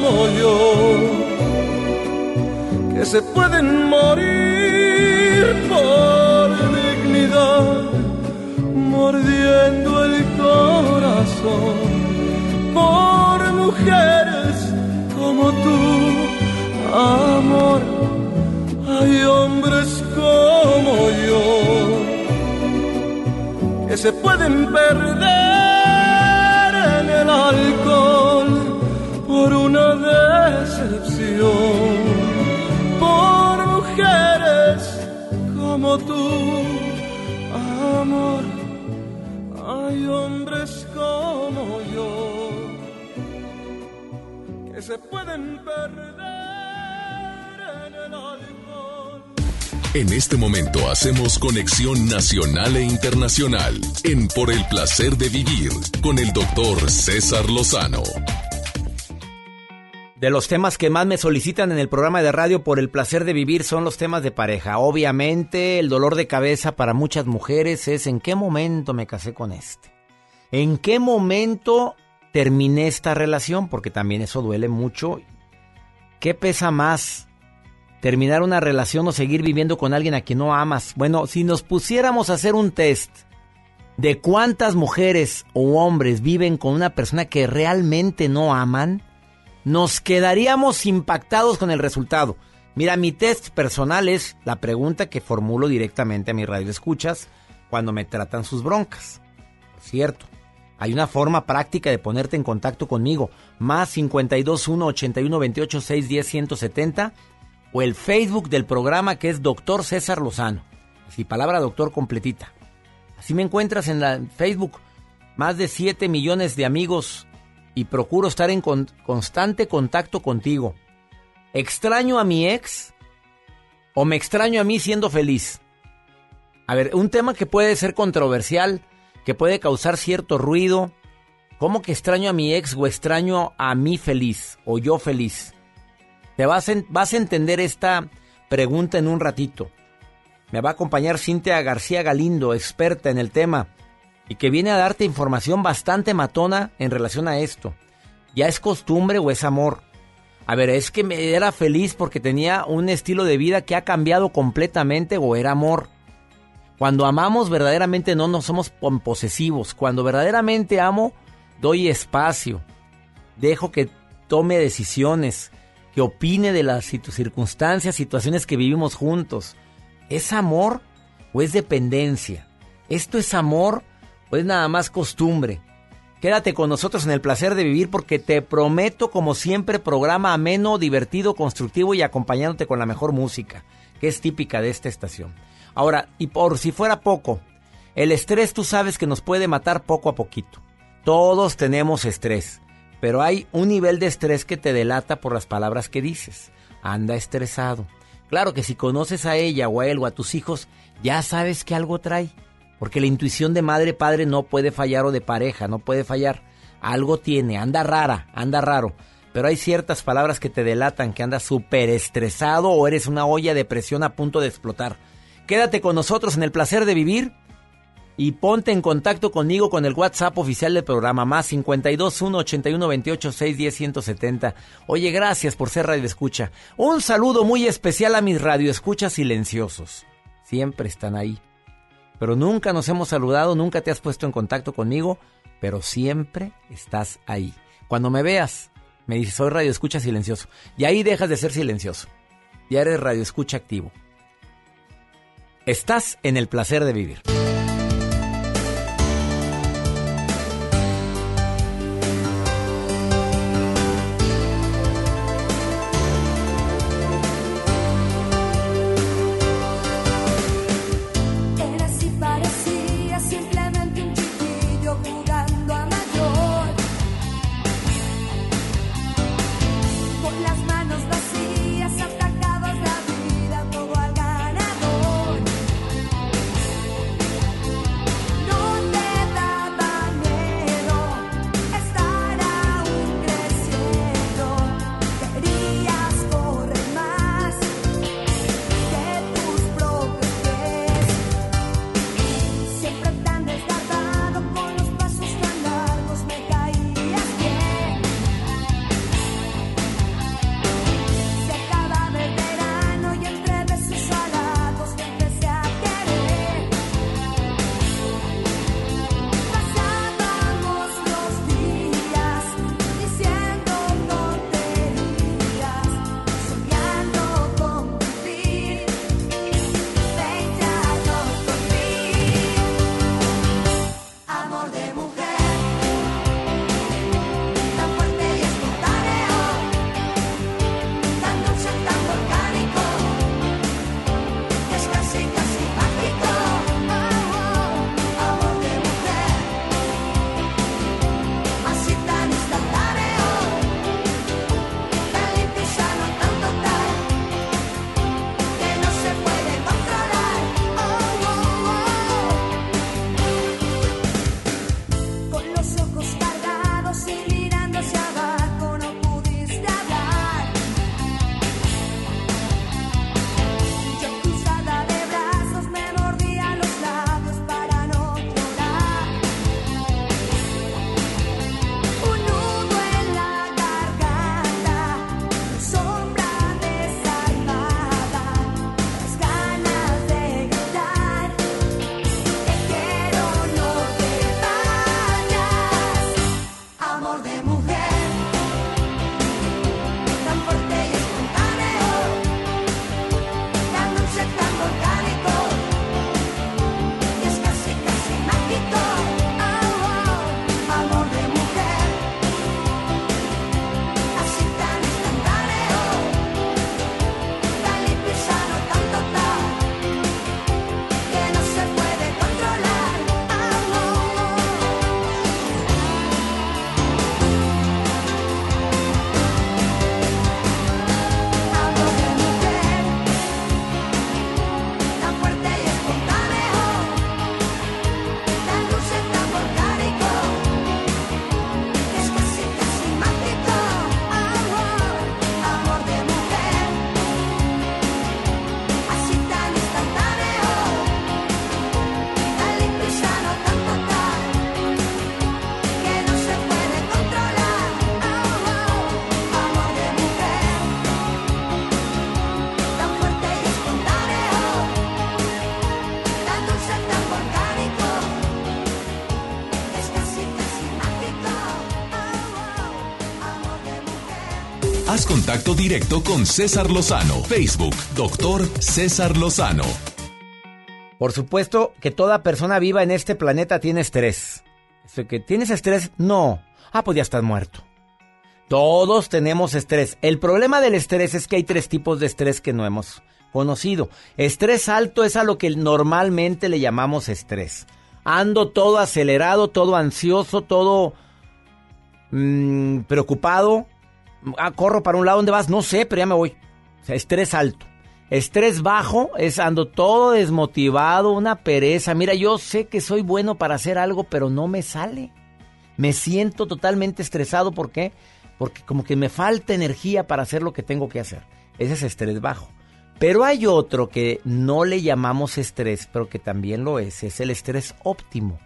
como yo que se pueden morir por dignidad, mordiendo el corazón por mujeres como tú, amor. Hay hombres como yo que se pueden perder en el alcohol. En este momento hacemos conexión nacional e internacional en Por el placer de vivir con el doctor César Lozano. De los temas que más me solicitan en el programa de radio por el placer de vivir son los temas de pareja. Obviamente el dolor de cabeza para muchas mujeres es en qué momento me casé con este. ¿En qué momento terminé esta relación? Porque también eso duele mucho. ¿Qué pesa más? ¿Terminar una relación o seguir viviendo con alguien a quien no amas? Bueno, si nos pusiéramos a hacer un test de cuántas mujeres o hombres viven con una persona que realmente no aman, nos quedaríamos impactados con el resultado. Mira, mi test personal es la pregunta que formulo directamente a mi radio escuchas cuando me tratan sus broncas. Cierto. Hay una forma práctica de ponerte en contacto conmigo. Más 521 81 28 610 170 o el Facebook del programa que es Doctor César Lozano. Así, palabra doctor completita. Así me encuentras en la Facebook. Más de 7 millones de amigos y procuro estar en con- constante contacto contigo. ¿Extraño a mi ex o me extraño a mí siendo feliz? A ver, un tema que puede ser controversial, que puede causar cierto ruido. ¿Cómo que extraño a mi ex o extraño a mí feliz o yo feliz? Te vas, vas a entender esta pregunta en un ratito. Me va a acompañar Cintia García Galindo, experta en el tema, y que viene a darte información bastante matona en relación a esto. ¿Ya es costumbre o es amor? A ver, ¿es que me era feliz porque tenía un estilo de vida que ha cambiado completamente o era amor? Cuando amamos verdaderamente no nos somos posesivos. Cuando verdaderamente amo, doy espacio. Dejo que tome decisiones, que opine de las circunstancias, situaciones que vivimos juntos. ¿Es amor o es dependencia? ¿Esto es amor o es nada más costumbre? Quédate con nosotros en el placer de vivir porque te prometo, como siempre, programa ameno, divertido, constructivo y acompañándote con la mejor música, que es típica de esta estación. Ahora, y por si fuera poco, el estrés tú sabes que nos puede matar poco a poquito. Todos tenemos estrés, pero hay un nivel de estrés que te delata por las palabras que dices. Anda estresado. Claro que si conoces a ella o a él o a tus hijos, ya sabes que algo trae. Porque la intuición de madre, padre no puede fallar o de pareja, no puede fallar. Algo tiene, anda rara, anda raro. Pero hay ciertas palabras que te delatan que andas súper estresado o eres una olla de presión a punto de explotar. Quédate con nosotros en el placer de vivir y ponte en contacto conmigo con el WhatsApp oficial del programa más 52 1 81 28 610 170. Oye, gracias por ser radio escucha. Un saludo muy especial a mis radioescuchas silenciosos. Siempre están ahí. Pero nunca nos hemos saludado, nunca te has puesto en contacto conmigo, pero siempre estás ahí. Cuando me veas, me dices, soy radio escucha silencioso. Y ahí dejas de ser silencioso. Ya eres radio escucha activo. Estás en el placer de vivir. Directo con César Lozano. Facebook, doctor César Lozano. Por supuesto que toda persona viva en este planeta tiene estrés. ¿Tienes estrés? No. Ah, pues ya estás muerto. Todos tenemos estrés. El problema del estrés es que hay tres tipos de estrés que no hemos conocido. Estrés alto es a lo que normalmente le llamamos estrés. Ando todo acelerado, todo ansioso, todo mm, preocupado. Ah, corro para un lado, ¿dónde vas? No sé, pero ya me voy. Estrés alto. Estrés bajo es ando todo desmotivado, una pereza. Mira, yo sé que soy bueno para hacer algo, pero no me sale. Me siento totalmente estresado. ¿Por qué? Porque como que me falta energía para hacer lo que tengo que hacer. Ese es estrés bajo. Pero hay otro que no le llamamos estrés, pero que también lo es. Es el estrés óptimo.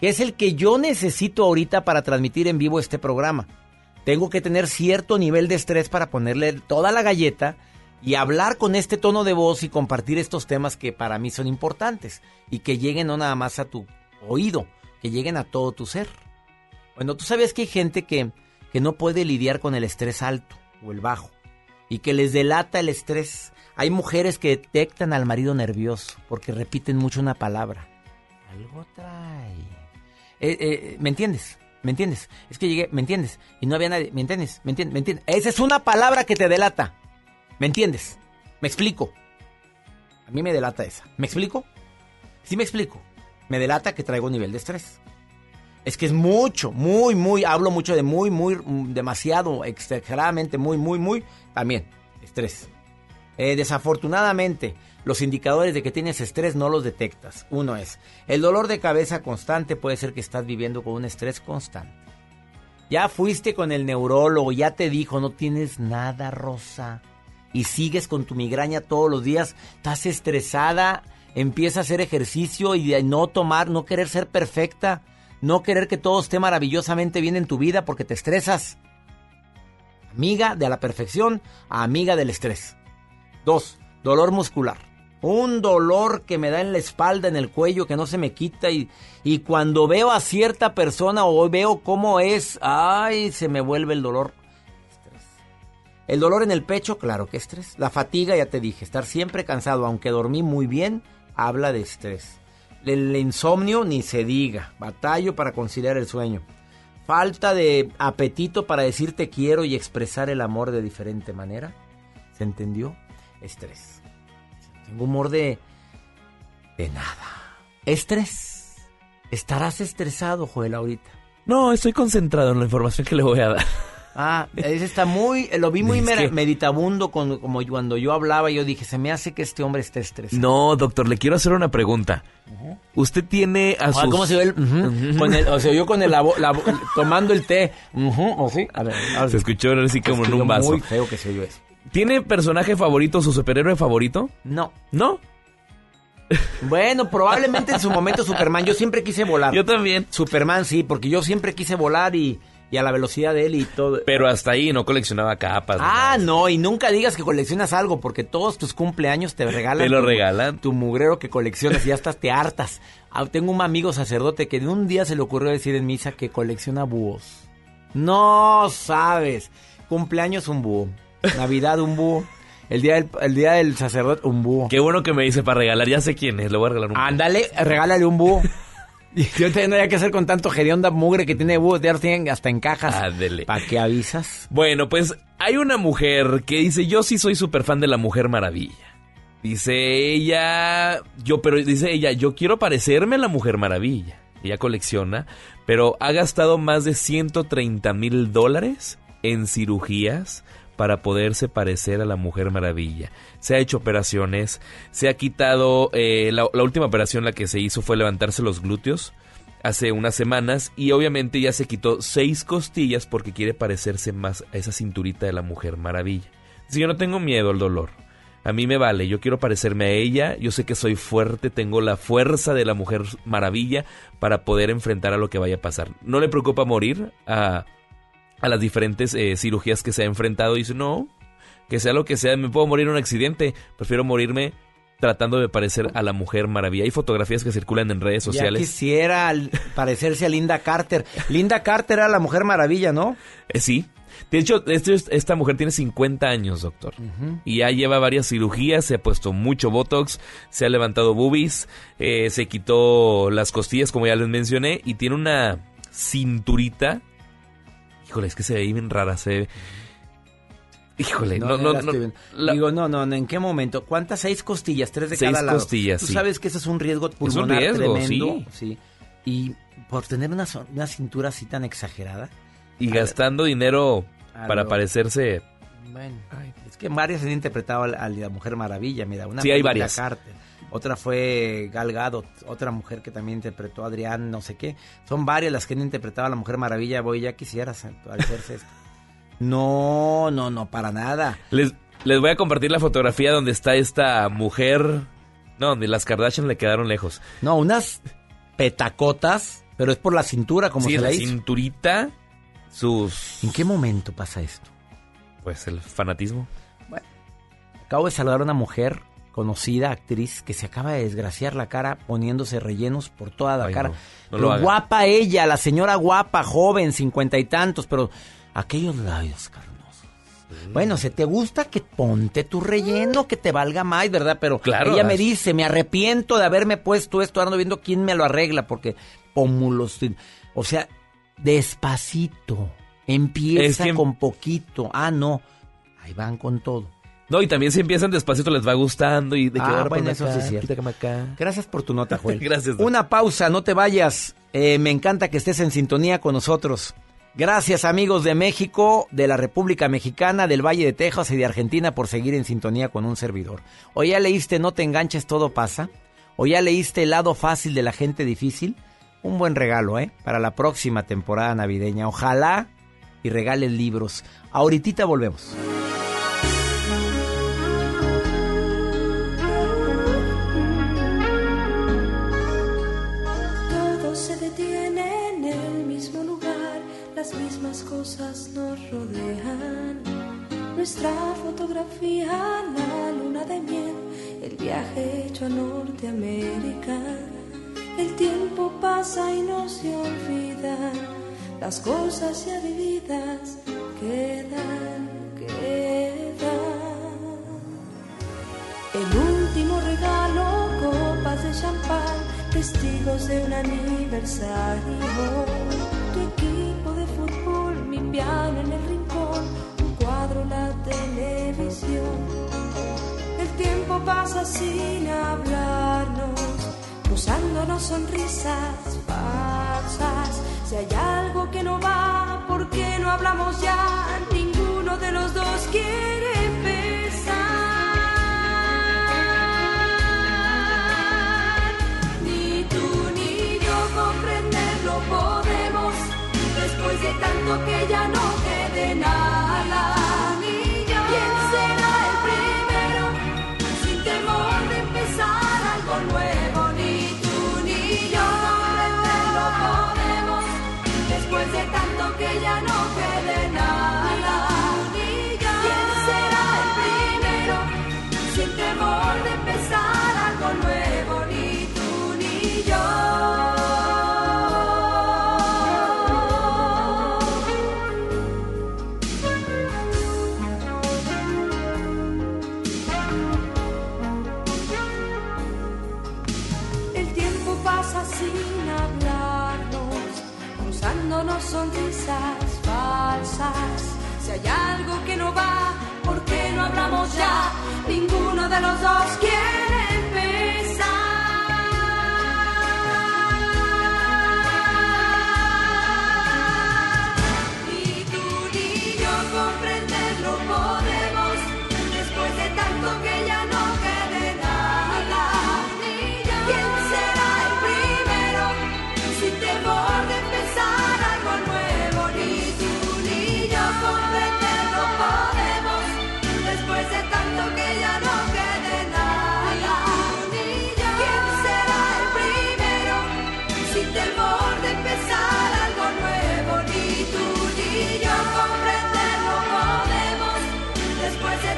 Que es el que yo necesito ahorita para transmitir en vivo este programa. Tengo que tener cierto nivel de estrés para ponerle toda la galleta y hablar con este tono de voz y compartir estos temas que para mí son importantes y que lleguen no nada más a tu oído, que lleguen a todo tu ser. Bueno, tú sabes que hay gente que, que no puede lidiar con el estrés alto o el bajo y que les delata el estrés. Hay mujeres que detectan al marido nervioso porque repiten mucho una palabra. Algo trae. Eh, eh, ¿Me entiendes? ¿Me entiendes? Es que llegué, ¿me entiendes? Y no había nadie, ¿me entiendes? ¿Me entiendes? Esa es una palabra que te delata. ¿Me entiendes? ¿Me explico? A mí me delata esa. ¿Me explico? Sí me explico. Me delata que traigo un nivel de estrés. Es que es mucho, muy, muy, hablo mucho de muy, muy, mm, demasiado, exageradamente, muy, muy, muy, también, estrés. Eh, desafortunadamente, los indicadores de que tienes estrés no los detectas. Uno es, el dolor de cabeza constante puede ser que estás viviendo con un estrés constante. Ya fuiste con el neurólogo, ya te dijo, no tienes nada, Rosa. Y sigues con tu migraña todos los días, estás estresada, empieza a hacer ejercicio y de no tomar, no querer ser perfecta, no querer que todo esté maravillosamente bien en tu vida porque te estresas. Amiga de la perfección a amiga del estrés. Dos, dolor muscular. Un dolor que me da en la espalda, en el cuello, que no se me quita. Y, y cuando veo a cierta persona o veo cómo es, ay, se me vuelve el dolor. Estrés. El dolor en el pecho, claro que estrés. La fatiga, ya te dije, estar siempre cansado, aunque dormí muy bien, habla de estrés. El insomnio, ni se diga. Batallo para conciliar el sueño. Falta de apetito para decir te quiero y expresar el amor de diferente manera. ¿Se entendió? Estrés. Tengo humor de... de nada. Estrés. Estarás estresado, Joel, ahorita. No, estoy concentrado en la información que le voy a dar. Ah, ese está muy, lo vi muy que- meditabundo con- como cuando yo hablaba, yo dije, se me hace que este hombre esté estresado. No, doctor, le quiero hacer una pregunta. Usted tiene a Ah, sus... ¿Cómo se ve el, ujú? con el, o sea, yo con el, labo- la- tomando el té, ujú, o sí? A ver, ahora Se escuchó así como en un vaso. Muy feo que se oyó eso. ¿Tiene personaje favorito, su superhéroe favorito? No. ¿No? *laughs* Bueno, probablemente en su momento Superman. Yo siempre quise volar. Yo también. Superman, sí, porque yo siempre quise volar y, y a la velocidad de él y todo. Pero hasta ahí no coleccionaba capas. Ah, no, y nunca digas que coleccionas algo, porque todos tus cumpleaños te regalan. Te lo tu- regalan. Tu mugrero que coleccionas y estás, te hartas. Ah, tengo un amigo sacerdote que de un día se le ocurrió decir en misa que colecciona búhos. No sabes. Cumpleaños un búho. Navidad un búho. El día del, el día del sacerdote un búho. Qué bueno que me dice para regalar. Ya sé quién es. Le voy a regalar un... Ándale, regálale un búho. *laughs* Yo no hay que hacer con tanto hedionda mugre que tiene búhos, ya los tienen hasta en cajas. Ándele. ¿Para qué avisas? Bueno, pues hay una mujer que dice, yo sí soy súper fan de la Mujer Maravilla. Dice ella, yo, pero dice ella, yo quiero parecerme a la Mujer Maravilla. Ella colecciona, pero ha gastado más de 130 mil dólares en cirugías para poderse parecer a la Mujer Maravilla. Se ha hecho operaciones, se ha quitado, eh, la, última operación la que se hizo fue levantarse los glúteos hace unas semanas y obviamente ya se quitó seis costillas porque quiere parecerse más a esa cinturita de la Mujer Maravilla. Si yo no tengo miedo al dolor, a mí me vale, yo quiero parecerme a ella, yo sé que soy fuerte, tengo la fuerza de la Mujer Maravilla para poder enfrentar a lo que vaya a pasar. No le preocupa morir a, a las diferentes eh, cirugías que se ha enfrentado y dice, no, que sea lo que sea, me puedo morir en un accidente, prefiero morirme tratando de parecer a la Mujer Maravilla. Hay fotografías que circulan en redes Ya sociales. quisiera parecerse a Linda Carter. Linda Carter era la mujer maravilla, ¿no? Eh, sí. De hecho, este- esta mujer tiene 50 años, doctor. Y ya lleva varias cirugías, se ha puesto mucho Botox, se ha levantado boobies, eh, se quitó las costillas, como ya les mencioné, y tiene una cinturita. Híjole, es que se ve bien rara, se ve... Híjole, no, no, no, la- Digo, no, no, no, ¿en qué momento? ¿Cuántas? Seis costillas, tres de Seis cada lado. costillas, Tú sí. sabes que eso es un riesgo pulmonar riesgo, tremendo. sí. Y por tener una, una cintura así tan exagerada. Y gastando dinero para lo- parecerse Bueno, es que varias han interpretado a la, a la Mujer Maravilla, mira, una Sí, hay varias. Carter, otra fue Gal Gadot, otra mujer que también interpretó a Adrián, no sé qué. Son varias las que han interpretado a la Mujer Maravilla, voy ya quisieras parecerse esto. No, no, no, para nada. Les, les voy a compartir la fotografía donde está esta mujer. No, donde las Kardashian le quedaron lejos. No, unas petacotas, pero es por la cintura como sí, se la la hizo. cinturita, sus... ¿En qué momento pasa esto? Pues el fanatismo. Acabo de saludar a una mujer conocida, actriz, que se acaba de desgraciar la cara poniéndose rellenos por toda la Ay, cara. no. No Pero lo guapa ella, la señora guapa, joven, cincuenta y tantos, pero aquellos labios carnosos. Bueno, si te gusta que ponte tu relleno, que te valga más, ¿verdad? Pero Claro, ella me dice, me arrepiento de haberme puesto esto, ando viendo quién me lo arregla, porque pómulos, o sea, despacito, empieza Es que- con poquito, ah, no, ahí van con todo. No, y también si empiezan despacito les va gustando y de que Ah, bueno, eso acá, sí es cierto. acá. Gracias por tu nota, Joel. *laughs* Gracias. Una pausa, no te vayas. Eh, me encanta que estés en sintonía con nosotros. Gracias amigos de México, de la República Mexicana, del Valle de Texas y de Argentina por seguir en sintonía con un servidor. O ya leíste No te enganches, todo pasa. O ya leíste El lado fácil de la gente difícil. Un buen regalo, ¿eh? Para la próxima temporada navideña. Ojalá y regales libros. Ahorita volvemos. Nuestra fotografía, la luna de miel, el viaje hecho a Norteamérica. El tiempo pasa y no se olvida, las cosas ya vividas quedan, quedan. El último regalo, copas de champán, testigos de un aniversario. Tu equipo de fútbol, mi piano en el rincón, la televisión. El tiempo pasa sin hablarnos, cruzándonos sonrisas falsas. Si hay algo que no va, ¿por qué no hablamos ya? Ninguno de los dos quiere empezar. Ni tú ni yo comprenderlo podemos, después de tanto que ya no Ninguno de los dos quiere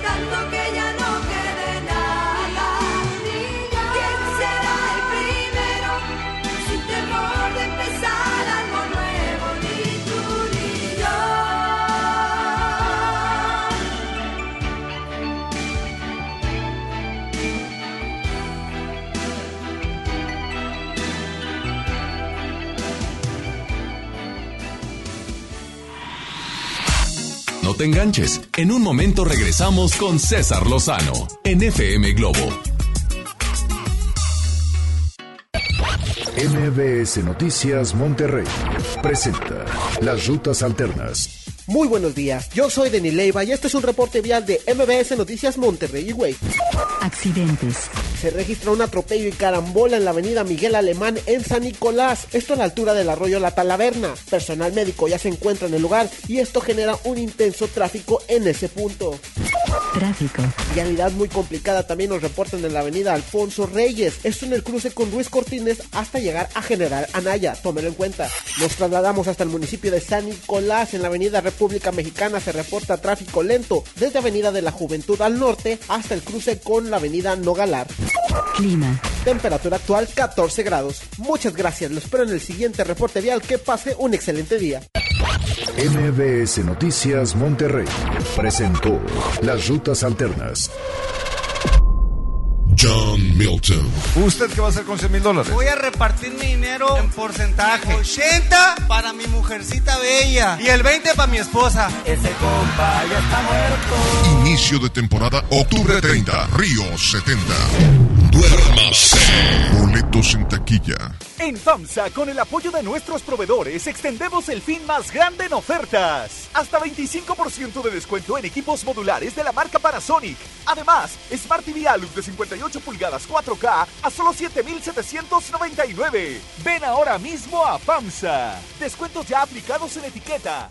tanto que te enganches. En un momento regresamos con César Lozano en FM Globo. MBS Noticias Monterrey presenta Las Rutas Alternas. Muy buenos días, yo soy Denis Leiva y este es un reporte vial de MBS Noticias Monterrey y Güey. Accidentes. Se registra un atropello y carambola en la avenida Miguel Alemán en San Nicolás, esto a la altura del arroyo La Talaverna. Personal médico ya se encuentra en el lugar y esto genera un intenso tráfico en ese punto. Tráfico. Vialidad muy complicada también nos reportan en la avenida Alfonso Reyes, esto en el cruce con Luis Cortines hasta llegar a General Anaya, tómelo en cuenta. Nos trasladamos hasta el municipio de San Nicolás, en la avenida República Mexicana se reporta tráfico lento desde avenida de la Juventud al norte hasta el cruce con la avenida Nogalar. Clima. Temperatura actual 14 grados. Muchas gracias, lo espero en el siguiente reporte vial. Que pase un excelente día. MBS Noticias Monterrey presentó Las Rutas Alternas. John Milton. ¿Usted qué va a hacer con 100 mil dólares? Voy a repartir mi dinero en porcentaje. 80 para mi mujercita bella y el 20 para mi esposa. Ese compa ya está muerto. Inicio de temporada, octubre 30, Río 70. Duérmase. Boletos en taquilla. En FAMSA, con el apoyo de nuestros proveedores, extendemos el fin más grande en ofertas. Hasta 25% de descuento en equipos modulares de la marca Panasonic. Además, Smart TV Alux de 58 pulgadas 4K a solo 7,799. Ven ahora mismo a FAMSA. Descuentos ya aplicados en etiqueta.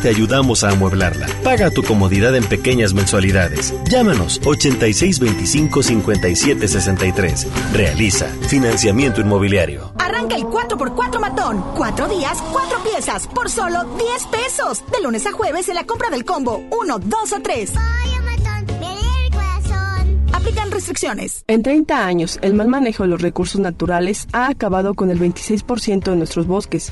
te ayudamos a amueblarla. Paga tu comodidad en pequeñas mensualidades. Llámanos 8625-5763. Realiza financiamiento inmobiliario. Arranca el 4x4 matón. Cuatro días, cuatro piezas, por solo 10 pesos. De lunes a jueves en la compra del combo 1, 2 o 3. Aplican restricciones. En 30 años, el mal manejo de los recursos naturales ha acabado con el 26% de nuestros bosques.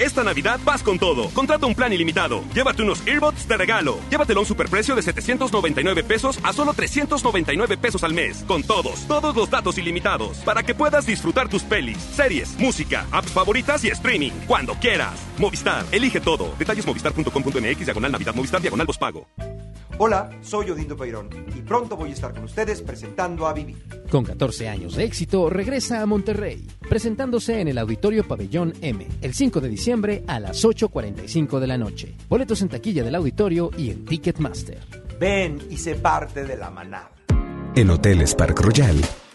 Esta Navidad vas con todo. Contrata un plan ilimitado. Llévate unos earbuds de regalo. Llévatelo a un superprecio de 799 pesos a solo 399 pesos al mes. Con todos, todos los datos ilimitados. Para que puedas disfrutar tus pelis, series, música, apps favoritas y streaming. Cuando quieras. Movistar, elige todo. Detalles movistar.com.mx, diagonal Navidad, Movistar, diagonal pago. Hola, soy Odindo Peirón y pronto voy a estar con ustedes presentando a Vivi. Con 14 años de éxito, regresa a Monterrey, presentándose en el Auditorio Pabellón M, el 5 de diciembre a las 8.45 de la noche. Boletos en taquilla del auditorio y en Ticketmaster. Ven y sé parte de la manada. En Hoteles Park Royal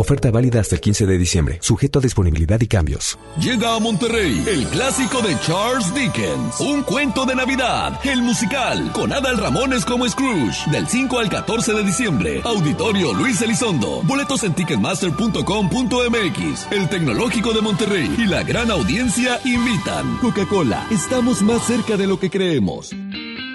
Oferta válida hasta el 15 de diciembre, sujeto a disponibilidad y cambios. Llega a Monterrey el clásico de Charles Dickens, Un cuento de Navidad, el musical, con Adal Ramones como Scrooge, del 5 al 14 de diciembre. Auditorio Luis Elizondo. Boletos en ticketmaster.com.mx. El Tecnológico de Monterrey y la gran audiencia invitan. Coca-Cola, estamos más cerca de lo que creemos.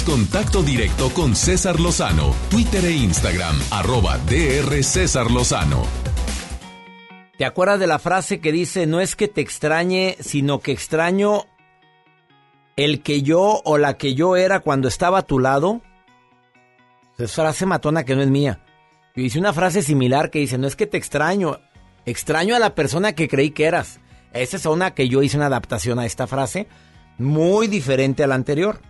Contacto directo con César Lozano, Twitter e Instagram, arroba DR César Lozano. ¿Te acuerdas de la frase que dice, no es que te extrañe, sino que extraño el que yo o la que yo era cuando estaba a tu lado? Es frase matona que no es mía. Yo hice una frase similar que dice, no es que te extraño, extraño a la persona que creí que eras. Esa es una que yo hice una adaptación a esta frase, muy diferente a la anterior.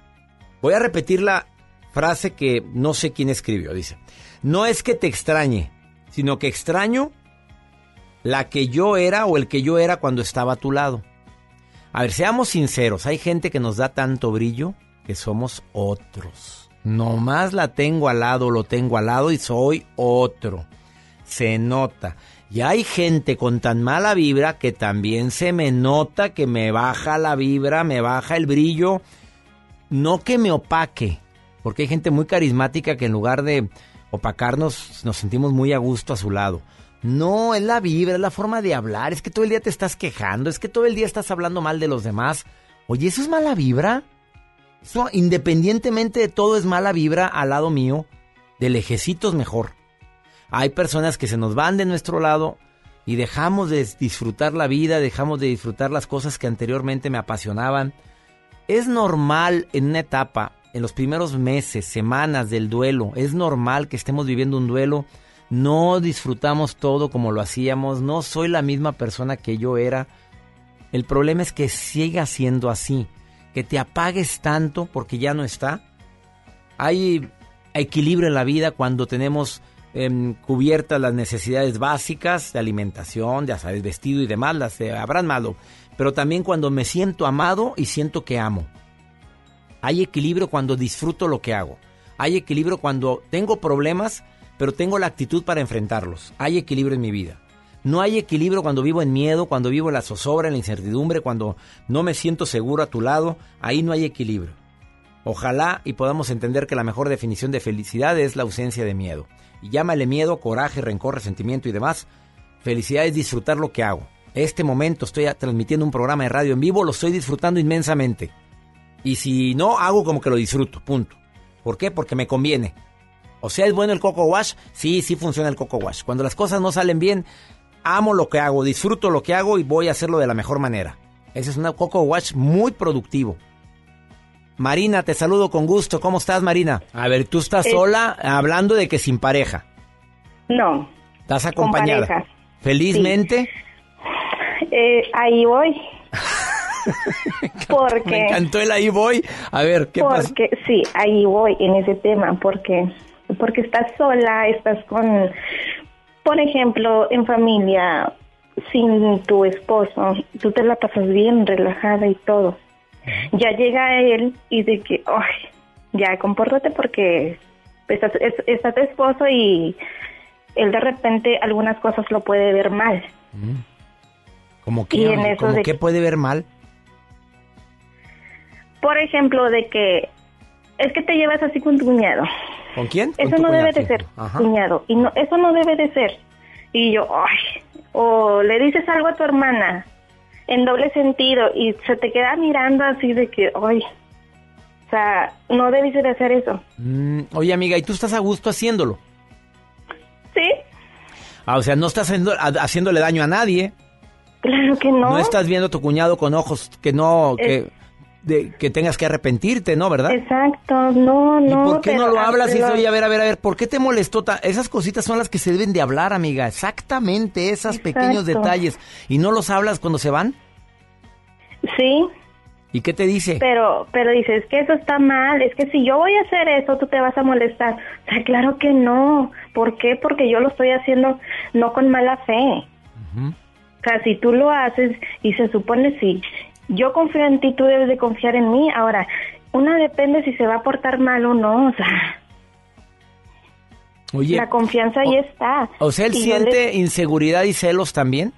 Voy a repetir la frase que no sé quién escribió. Dice, no es que te extrañe, sino que extraño la que yo era o el que yo era cuando estaba a tu lado. A ver, seamos sinceros, hay gente que nos da tanto brillo que somos otros. Nomás la tengo al lado, lo tengo al lado y soy otro. Se nota. Y hay gente con tan mala vibra que también se me nota que me baja la vibra, me baja el brillo no que me opaque, porque hay gente muy carismática que en lugar de opacarnos nos sentimos muy a gusto a su lado. No, es la vibra, es la forma de hablar, es que todo el día te estás quejando, es que todo el día estás hablando mal de los demás. Oye, ¿eso es mala vibra? Eso, independientemente de todo, es mala vibra al lado mío. De lejecitos mejor. Hay personas que se nos van de nuestro lado y dejamos de disfrutar la vida, dejamos de disfrutar las cosas que anteriormente me apasionaban. Es normal en una etapa, en los primeros meses, semanas del duelo, es normal que estemos viviendo un duelo. No disfrutamos todo como lo hacíamos, no soy la misma persona que yo era. El problema es que siga siendo así, que te apagues tanto porque ya no está. Hay equilibrio en la vida cuando tenemos em, cubiertas las necesidades básicas de alimentación, ya sabes, vestido y demás, las habrán malo, pero también cuando me siento amado y siento que amo. Hay equilibrio cuando disfruto lo que hago. Hay equilibrio cuando tengo problemas, pero tengo la actitud para enfrentarlos. Hay equilibrio en mi vida. No hay equilibrio cuando vivo en miedo, cuando vivo en la zozobra, en la incertidumbre, cuando no me siento seguro a tu lado. Ahí no hay equilibrio. Ojalá y podamos entender que la mejor definición de felicidad es la ausencia de miedo. Y llámale miedo, coraje, rencor, resentimiento y demás. Felicidad es disfrutar lo que hago. Este momento estoy transmitiendo un programa de radio en vivo, lo estoy disfrutando inmensamente. Y si no, hago como que lo disfruto, punto. ¿Por qué? Porque me conviene. O sea, ¿es bueno el Coco Wash? Sí, sí funciona el Coco Wash. Cuando las cosas no salen bien, amo lo que hago, disfruto lo que hago y voy a hacerlo de la mejor manera. Ese es un Coco Wash muy productivo. Marina, te saludo con gusto. ¿Cómo estás, Marina? A ver, tú estás sola hablando de que sin pareja. No. ¿Estás acompañada? ¿Felizmente? Eh, ahí voy. *laughs* porque Me encantó el ahí voy. A ver, ¿qué pasa? Porque sí, ahí voy en ese tema, porque porque estás sola, estás con, por ejemplo, en familia sin tu esposo, tú te la pasas bien relajada y todo. Ya llega él y de que, ay, ya compórtate porque está, está tu esposo y él de repente algunas cosas lo puede ver mal. ¿Cómo que, ¿cómo que puede ver mal? Por ejemplo, de que es que te llevas así con tu cuñado. ¿Con quién? Eso no debe de ser, cuñado. Y no, eso no debe de ser. Y yo, ay, o le dices algo a tu hermana en doble sentido y se te queda mirando así de que, ay, o sea, no debes de hacer eso. Mm, oye, amiga, ¿y tú estás a gusto haciéndolo? Sí. Ah, o sea, no estás haciendo, haciéndole daño a nadie. Claro que no. No estás viendo a tu cuñado con ojos que no, que, de, que tengas que arrepentirte, ¿no? ¿Verdad? Exacto, no, no. ¿Y por qué no lo hablas y oye, a ver, a ver, a ver, ¿por qué te molestó? Esas cositas son las que se deben de hablar, amiga. Exactamente, esos pequeños detalles. ¿Y no los hablas cuando se van? Sí. ¿Y qué te dice? Pero, pero dices que eso está mal, es que si yo voy a hacer eso, tú te vas a molestar. O sea, claro que no. ¿Por qué? Porque yo lo estoy haciendo no con mala fe. O sea, si tú lo haces y se supone si yo confío en ti, tú debes de confiar en mí. Ahora, una depende si se va a portar mal o no, o sea. Oye, la confianza ahí está. O sea, él siente inseguridad y celos también.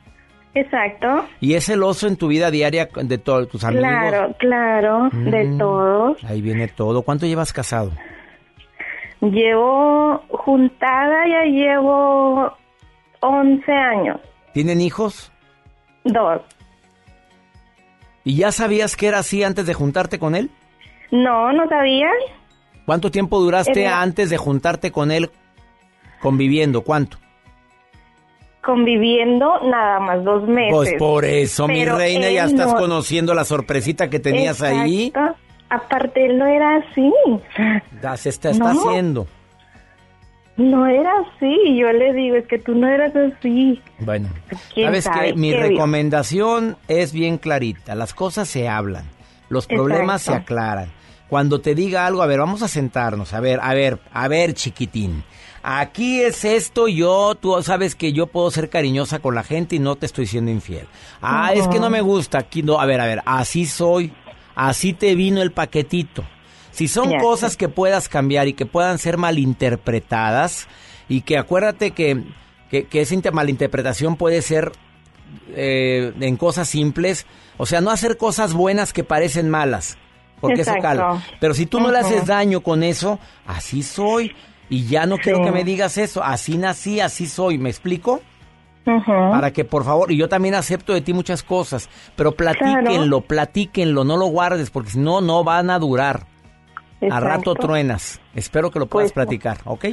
Exacto. ¿Y es celoso en tu vida diaria de todos tus amigos? Claro, claro, de Mm. todos. Ahí viene todo. ¿Cuánto llevas casado? Llevo juntada, ya llevo 11 años. ¿Tienen hijos? Dos. ¿Y ya sabías que era así antes de juntarte con él? No, no sabía. ¿Cuánto tiempo duraste Era- antes de juntarte con él conviviendo? ¿Cuánto? Conviviendo nada más dos meses. Pues por eso, mi reina, ya estás no- conociendo la sorpresita que tenías ahí. Aparte, él no era así. Ya se está, está No. haciendo. No era así. Yo le digo, es que tú no eras así. Bueno, ¿Quién ¿sabes sabe qué? Mi qué recomendación es bien clarita. Las cosas se hablan, los problemas se aclaran. Cuando te diga algo, a ver, vamos a sentarnos. A ver, a ver, a ver, chiquitín. Aquí es esto, yo, tú sabes que yo puedo ser cariñosa con la gente y no te estoy siendo infiel. Ah, es que no me gusta, aquí no, a ver, a ver, así soy, así te vino el paquetito. Si son cosas que puedas cambiar y que puedan ser malinterpretadas, y que acuérdate que, que, que esa inter- malinterpretación puede ser eh, en cosas simples, o sea, no hacer cosas buenas que parecen malas. porque eso cala. Pero si tú no le haces daño con eso, así soy. Y ya no quiero que me digas eso. Así nací, así soy. ¿Me explico? Para que por favor, y yo también acepto de ti muchas cosas, pero platíquenlo, platíquenlo, no lo guardes, porque si no, no van a durar. A Exacto. rato truenas. Espero que lo puedas Pues, platicar, ¿ok?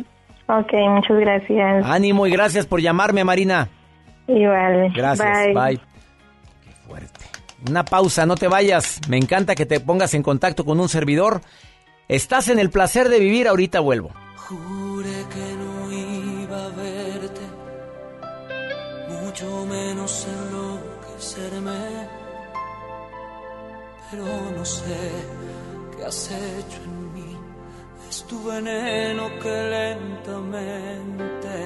Ok, muchas gracias. Ánimo y gracias por llamarme, Marina. Igual. Gracias, Bye. bye. Qué fuerte. Una pausa, no te vayas. Me encanta que te pongas en contacto con un servidor. Estás en el placer de vivir, ahorita vuelvo. Juré que no iba a verte, mucho menos enloquecerme. Pero no sé qué has hecho tu veneno que lentamente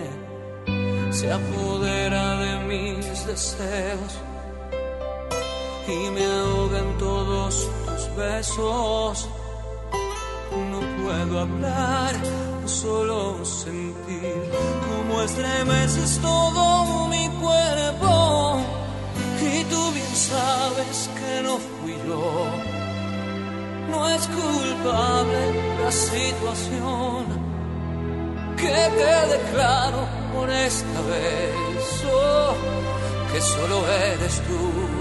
se apodera de mis deseos y me ahogan todos tus besos. No puedo hablar, solo sentir cómo estremeces todo mi cuerpo. Y tú bien sabes que no fui yo. No es culpable la situación. Que quede claro por esta vez oh, que solo eres tú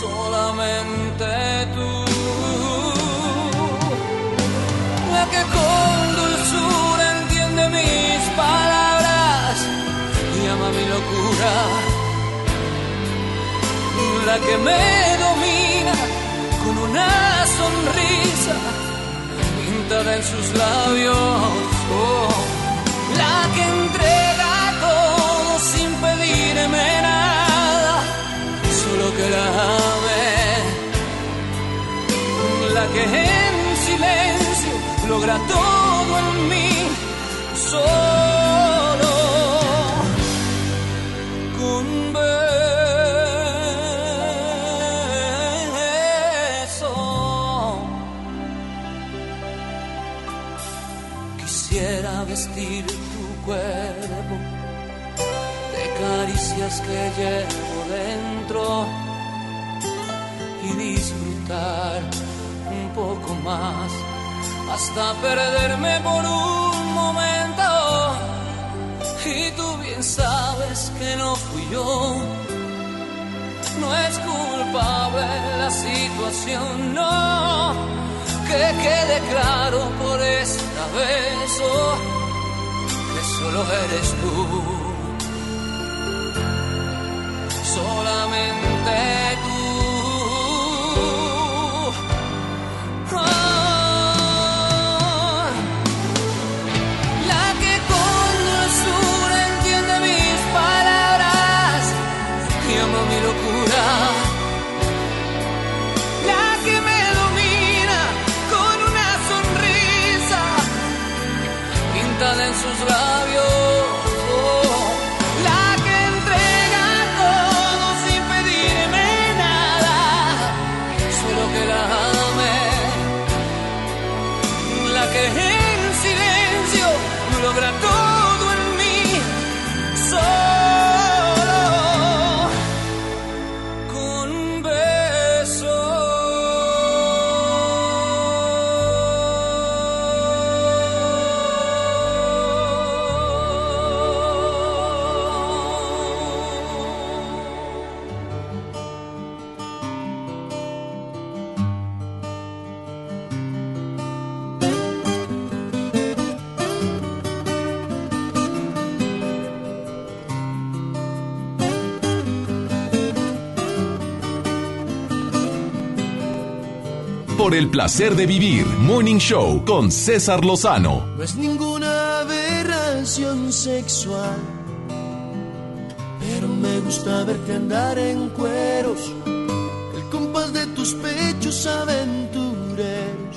solamente tú. La que con dulzura entiende mis palabras y ama mi locura. La que me domina una sonrisa pintada en sus labios. Oh, la que entrega todo sin pedirme nada solo que la ame, la que en silencio logra todo en mí, solo de caricias que llevo dentro y disfrutar un poco más hasta perderme por un momento. Y tú bien sabes que no fui yo. No es culpable la situación, no. Que quede claro por esta vez solo eres tú solamente tú. Ah, la que con dulzura entiende mis palabras y ama mi locura. Por el placer de vivir, Morning Show con César Lozano. No es ninguna aberración sexual, pero me gusta verte andar en cueros, el compás de tus pechos aventureros,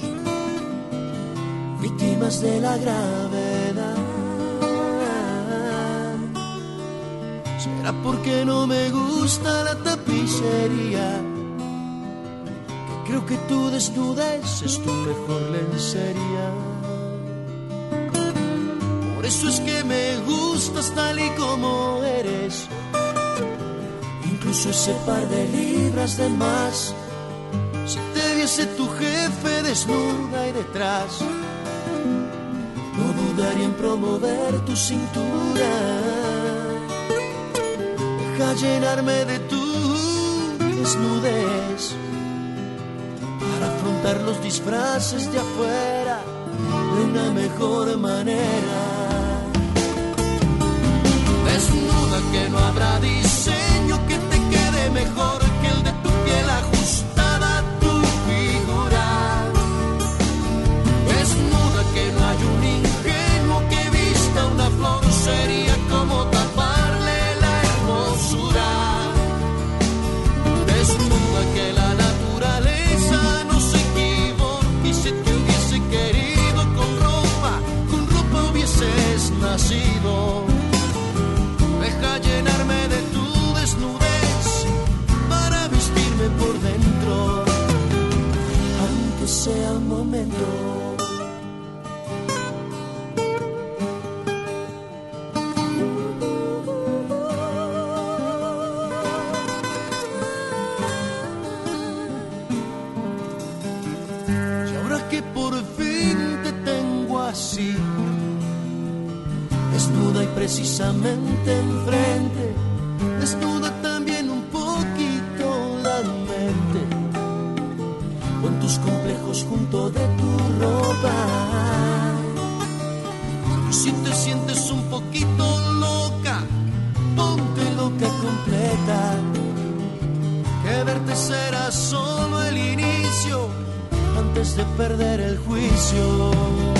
víctimas de la gravedad. ¿Será porque no me gusta la tapicería? Creo que tu desnudez es tu mejor lencería. Por eso es que me gustas tal y como eres. Incluso ese par de libras de más Si te viese tu jefe desnuda y detrás, no dudaría en promover tu cintura. Deja llenarme de tu desnudez los disfraces de afuera de una mejor manera. Desnuda que no habrá diseño que te quede mejor sea momento. Y ahora que por fin te tengo así, desnuda y precisamente enfrente, junto de tu ropa. Si te sientes un poquito loca, ponte loca completa, que verte será solo el inicio antes de perder el juicio.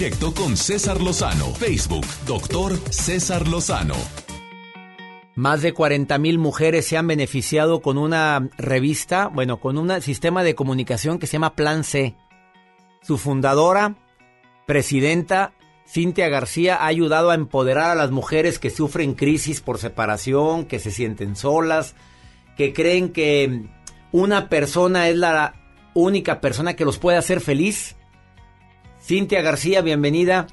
Directo con César Lozano. Facebook, doctor César Lozano. Más de 40 mil mujeres se han beneficiado con una revista, bueno, con un sistema de comunicación que se llama Plan C. Su fundadora, presidenta, Cintia García, ha ayudado a empoderar a las mujeres que sufren crisis por separación, que se sienten solas, que creen que una persona es la única persona que los puede hacer feliz. Cintia García, bienvenida.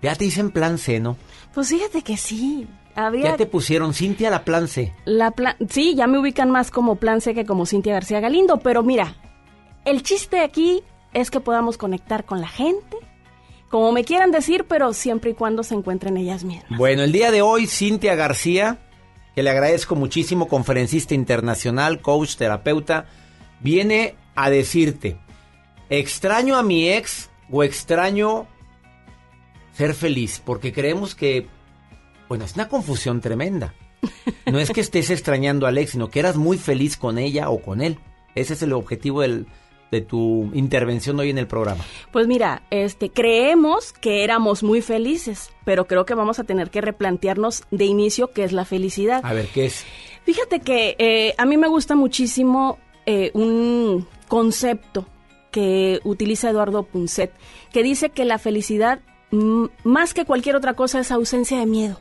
Ya te dicen Plan C, ¿no? Pues fíjate que sí. Había Ya te pusieron Cintia la Plan C. la pla- sí, ya me ubican más como Plan C que como Cintia García Galindo, pero mira, el chiste aquí es que podamos conectar con la gente, como me quieran decir, pero siempre y cuando se encuentren ellas mismas. Bueno, el día de hoy, Cintia García, que le agradezco muchísimo, conferencista internacional, coach, terapeuta, viene a decirte, extraño a mi ex o extraño ser feliz, porque creemos que, bueno, es una confusión tremenda. No es que estés extrañando al ex, sino que eras muy feliz con ella o con él. Ese es el objetivo del- de tu intervención hoy en el programa. Pues mira, este, creemos que éramos muy felices, pero creo que vamos a tener que replantearnos de inicio qué es la felicidad. A ver, ¿qué es? Fíjate que eh, a mí me gusta muchísimo eh, un concepto utiliza Eduardo Punset, que dice que la felicidad, más que cualquier otra cosa, es ausencia de miedo.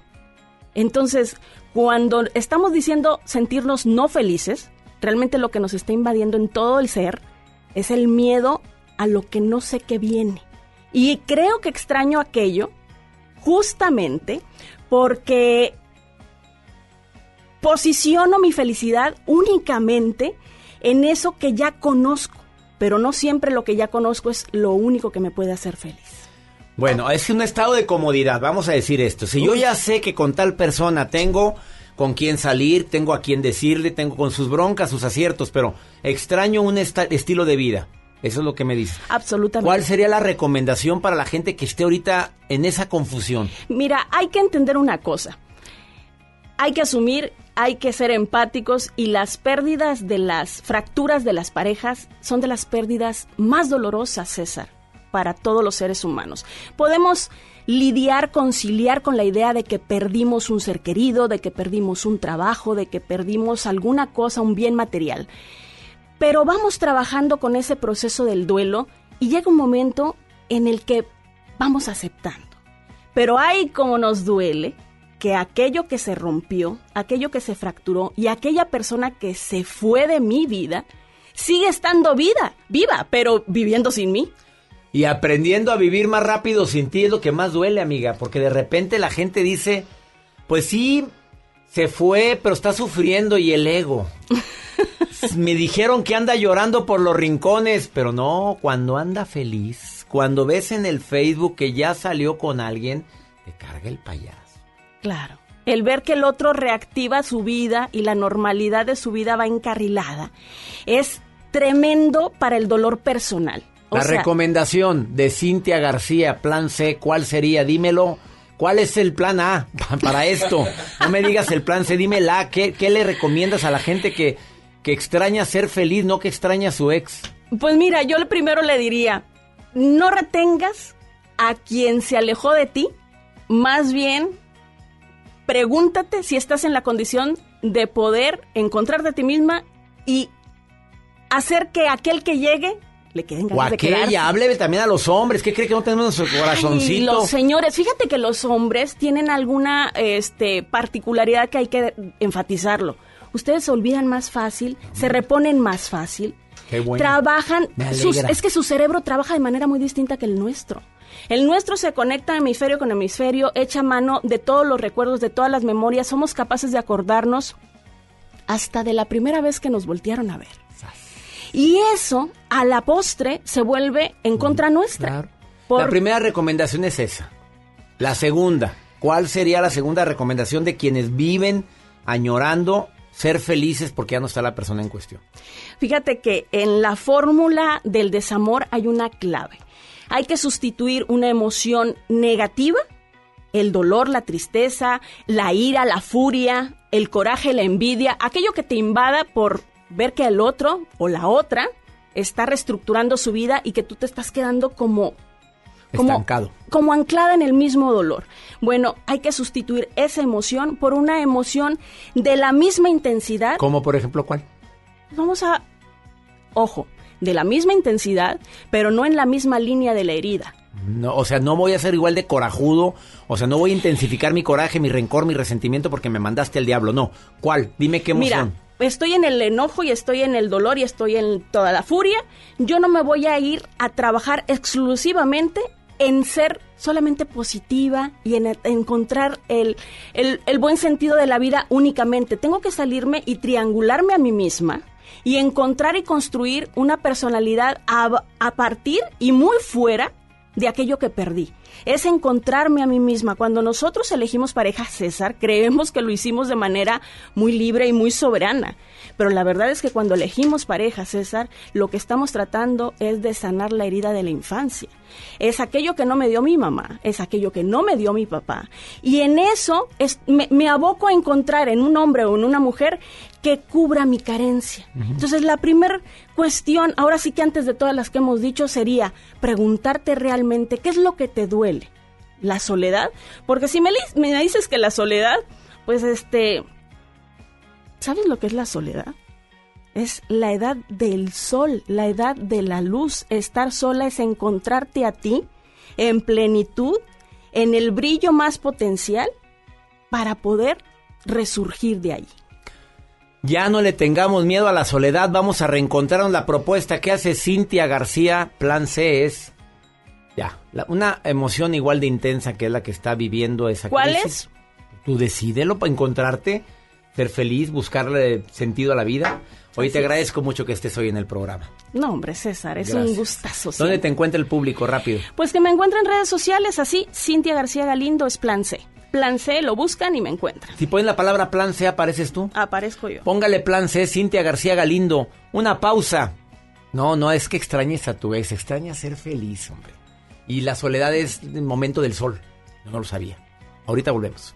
Entonces, cuando estamos diciendo sentirnos no felices, realmente lo que nos está invadiendo en todo el ser es el miedo a lo que no sé qué viene. Y creo que extraño aquello justamente porque posiciono mi felicidad únicamente en eso que ya conozco. Pero no siempre lo que ya conozco es lo único que me puede hacer feliz. Bueno, es un estado de comodidad, vamos a decir esto. Si yo ya sé que con tal persona tengo con quién salir, tengo a quién decirle, tengo con sus broncas, sus aciertos, pero extraño un estilo de vida. Eso es lo que me dice. Absolutamente. ¿Cuál sería la recomendación para la gente que esté ahorita en esa confusión? Mira, hay que entender una cosa. Hay que asumir, hay que ser empáticos y las pérdidas de las fracturas de las parejas son de las pérdidas más dolorosas, César, para todos los seres humanos. Podemos lidiar, conciliar con la idea de que perdimos un ser querido, de que perdimos un trabajo, de que perdimos alguna cosa, un bien material. Pero vamos trabajando con ese proceso del duelo y llega un momento en el que vamos aceptando. Pero hay como nos duele que aquello que se rompió, aquello que se fracturó y aquella persona que se fue de mi vida sigue estando vida, viva, pero viviendo sin mí. Y aprendiendo a vivir más rápido sin ti es lo que más duele, amiga, porque de repente la gente dice, pues sí, se fue, pero está sufriendo y el ego. *laughs* Me dijeron que anda llorando por los rincones, pero no, cuando anda feliz, cuando ves en el Facebook que ya salió con alguien, te carga el payaso. Claro. El ver que el otro reactiva su vida y la normalidad de su vida va encarrilada es tremendo para el dolor personal. la recomendación de Cintia García, plan C, ¿cuál sería? Dímelo. ¿Cuál es el plan A *laughs* para esto? No me digas el plan C, dime la ¿Qué, qué le recomiendas a la gente que que extraña ser feliz, no que extraña a su ex? Pues mira, yo primero le diría, no retengas a quien se alejó de ti, más bien pregúntate si estás en la condición de poder encontrarte a ti misma y hacer que aquel que llegue le queden ganas o aquella, hable también a los hombres, ¿qué cree que no tenemos nuestro corazoncito? los señores, fíjate que los hombres tienen alguna este, particularidad que hay que enfatizarlo ustedes se olvidan más fácil, se reponen más fácil. Qué bueno. Trabajan, es que su cerebro trabaja de manera muy distinta que el nuestro. El nuestro se conecta hemisferio con hemisferio, echa mano de todos los recuerdos, de todas las memorias, somos capaces de acordarnos hasta de la primera vez que nos voltearon a ver. Y eso, a la postre, se vuelve en contra nuestra. La primera recomendación es esa. La segunda, ¿cuál sería la segunda recomendación de quienes viven añorando ser felices porque ya no está la persona en cuestión. Fíjate que en la fórmula del desamor hay una clave. Hay que sustituir una emoción negativa, el dolor, la tristeza, la ira, la furia, el coraje, la envidia, aquello que te invada por ver que el otro o la otra está reestructurando su vida y que tú te estás quedando como como, como anclada en el mismo dolor. Bueno, hay que sustituir esa emoción por una emoción de la misma intensidad. ¿Como por ejemplo cuál? Vamos a, ojo, de la misma intensidad, pero no en la misma línea de la herida. No, o sea, no voy a ser igual de corajudo, o sea, no voy a intensificar mi coraje, mi rencor, mi resentimiento porque me mandaste al diablo, no. ¿Cuál? Dime qué emoción. Mira, estoy en el enojo y estoy en el dolor y estoy en toda la furia. Yo no me voy a ir a trabajar exclusivamente en ser solamente positiva y en encontrar el, el, buen sentido de la vida únicamente. Tengo que salirme y triangularme a mí misma y encontrar y construir una personalidad a, a partir y muy fuera de aquello que perdí. Es encontrarme a mí misma. Cuando nosotros elegimos pareja César, creemos que lo hicimos de manera muy libre y muy soberana. Pero la verdad es que cuando elegimos pareja César, lo que estamos tratando es de sanar la herida de la infancia. Es aquello que no me dio mi mamá, es aquello que no me dio mi papá. Y en eso me, me aboco a encontrar en un hombre o en una mujer que cubra mi carencia. Entonces, la primera cuestión, ahora sí que antes de todas las que hemos dicho, sería preguntarte realmente qué es lo que te duele. ¿La soledad? Porque si me, me dices que la soledad, pues este... ¿Sabes lo que es la soledad? Es la edad del sol, la edad de la luz. Estar sola es encontrarte a ti en plenitud, en el brillo más potencial, para poder resurgir de allí. Ya no le tengamos miedo a la soledad, vamos a reencontrarnos. La propuesta que hace Cintia García, plan C, es ya, una emoción igual de intensa que es la que está viviendo esa ¿Cuál crisis. es? Tú decídelo para encontrarte ser feliz, buscarle sentido a la vida. Hoy te agradezco mucho que estés hoy en el programa. No, hombre, César, es Gracias. un gustazo. ¿Dónde te encuentra el público? Rápido. Pues que me encuentren en redes sociales así, Cintia García Galindo es Plan C. Plan C, lo buscan y me encuentran. Si ponen la palabra plan C, apareces tú. Aparezco yo. Póngale plan C, Cintia García Galindo. Una pausa. No, no es que extrañes a tu ex, extraña ser feliz, hombre. Y la soledad es el momento del sol. Yo no lo sabía. Ahorita volvemos.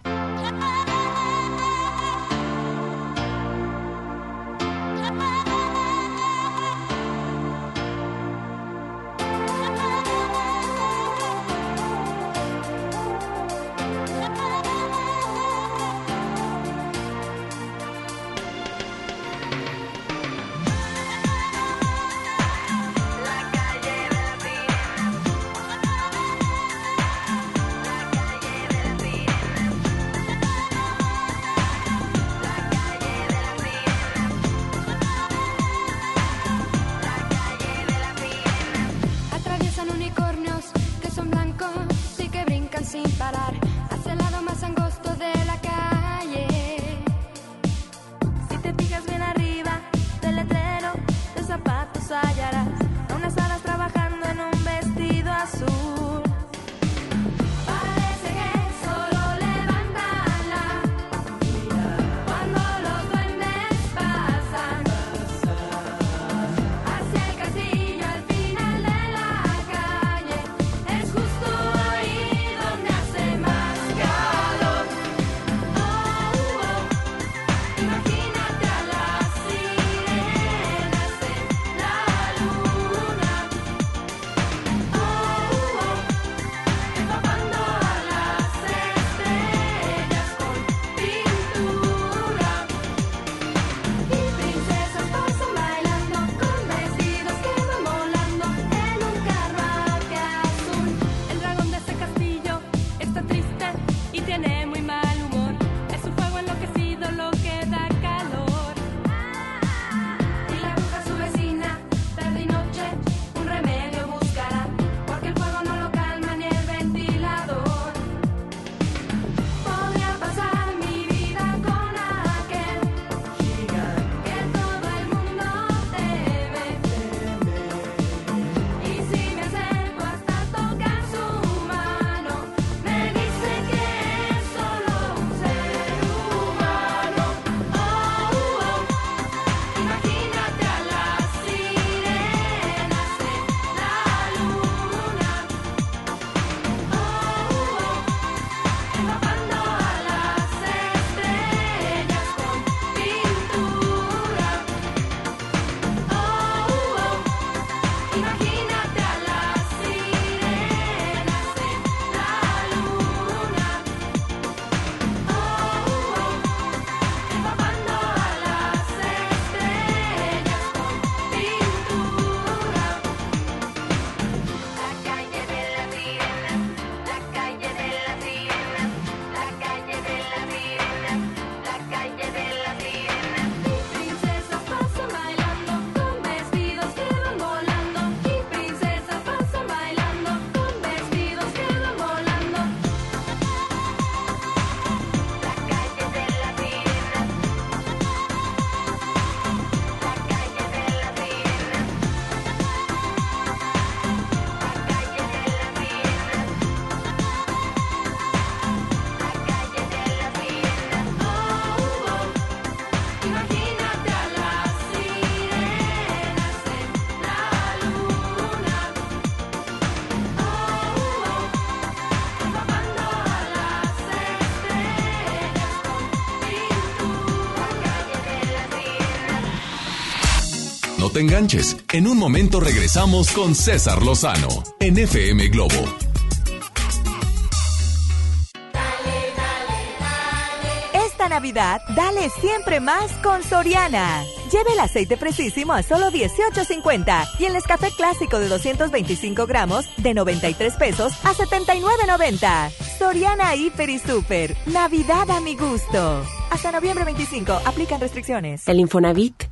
Te enganches. En un momento regresamos con César Lozano en FM Globo. Esta Navidad, dale siempre más con Soriana. Lleve el aceite fresísimo a solo 18.50 y el Nescafé clásico de 225 gramos de 93 pesos a 79.90. Soriana Hiper y Super. Navidad a mi gusto. Hasta noviembre 25. Aplican restricciones. El Infonavit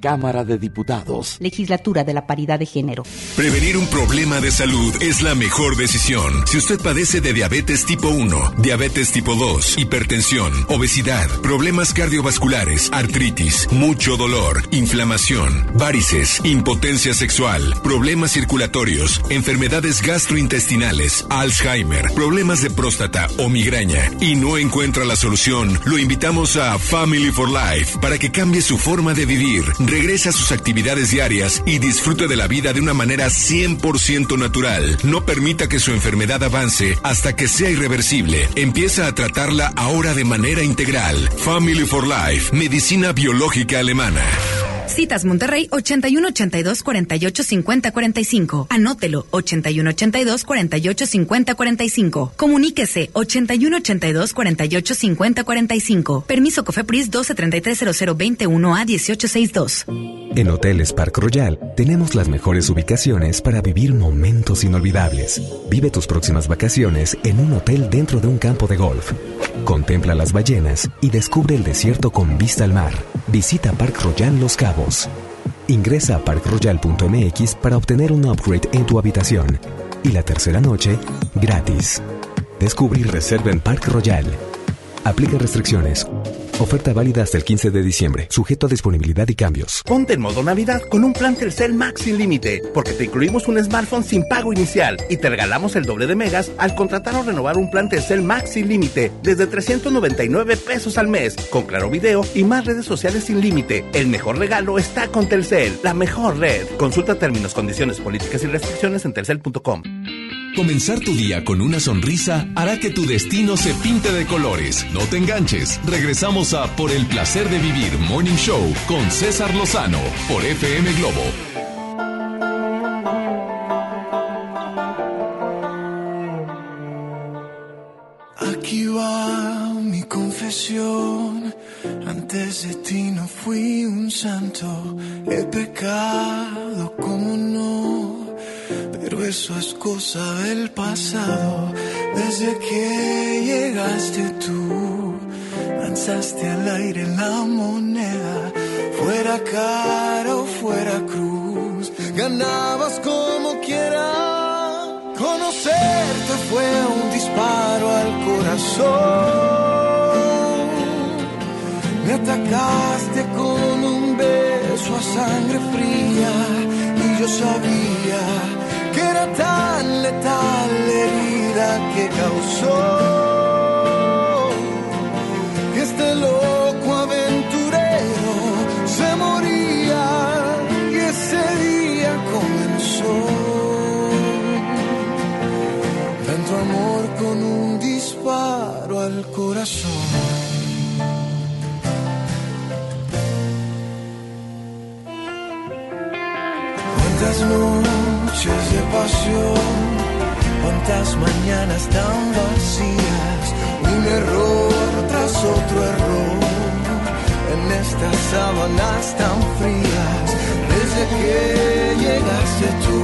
Cámara de Diputados. Legislatura de la Paridad de Género. Prevenir un problema de salud es la mejor decisión. Si usted padece de diabetes tipo 1, diabetes tipo 2, hipertensión, obesidad, problemas cardiovasculares, artritis, mucho dolor, inflamación, varices, impotencia sexual, problemas circulatorios, enfermedades gastrointestinales, Alzheimer, problemas de próstata o migraña y no encuentra la solución, lo invitamos a Family for Life para que cambie su forma de vivir regrese a sus actividades diarias y disfrute de la vida de una manera 100% natural. No permita que su enfermedad avance hasta que sea irreversible. Empieza a tratarla ahora de manera integral. Family for Life, medicina biológica alemana. Citas Monterrey 81 82 48 50 45. Anótelo 81 82 48 50 45. Comuníquese 81 82 48 50 45. Permiso Cofepris 12 33 00 21 a 18 62. En Hoteles Park Royal tenemos las mejores ubicaciones para vivir momentos inolvidables. Vive tus próximas vacaciones en un hotel dentro de un campo de golf. Contempla las ballenas y descubre el desierto con vista al mar. Visita Park Royal Los Cabos. Ingresa a parkroyal.mx para obtener un upgrade en tu habitación. Y la tercera noche, gratis. Descubre y reserva en Park Royal. Aplica restricciones. Oferta válida hasta el 15 de diciembre, sujeto a disponibilidad y cambios. Ponte en modo Navidad con un plan Telcel Max sin límite, porque te incluimos un smartphone sin pago inicial y te regalamos el doble de megas al contratar o renovar un plan Telcel Max sin límite desde 399 pesos al mes, con claro video y más redes sociales sin límite. El mejor regalo está con Telcel, la mejor red. Consulta términos, condiciones, políticas y restricciones en telcel.com. Comenzar tu día con una sonrisa hará que tu destino se pinte de colores. No te enganches. Regresamos Por el placer de vivir Morning Show con César Lozano por FM Globo. Aquí va mi confesión. Antes de ti no fui un santo. He pecado, como no. Pero eso es cosa del pasado. Desde que llegaste tú, lanzaste al aire la moneda. Fuera cara o fuera cruz, ganabas como quiera. Conocerte fue un disparo al corazón. Me atacaste con un beso a sangre fría y yo sabía que era tan letal la herida que causó pasión. Cuántas mañanas tan vacías, un error tras otro error. En estas sábanas tan frías, desde que llegaste tú,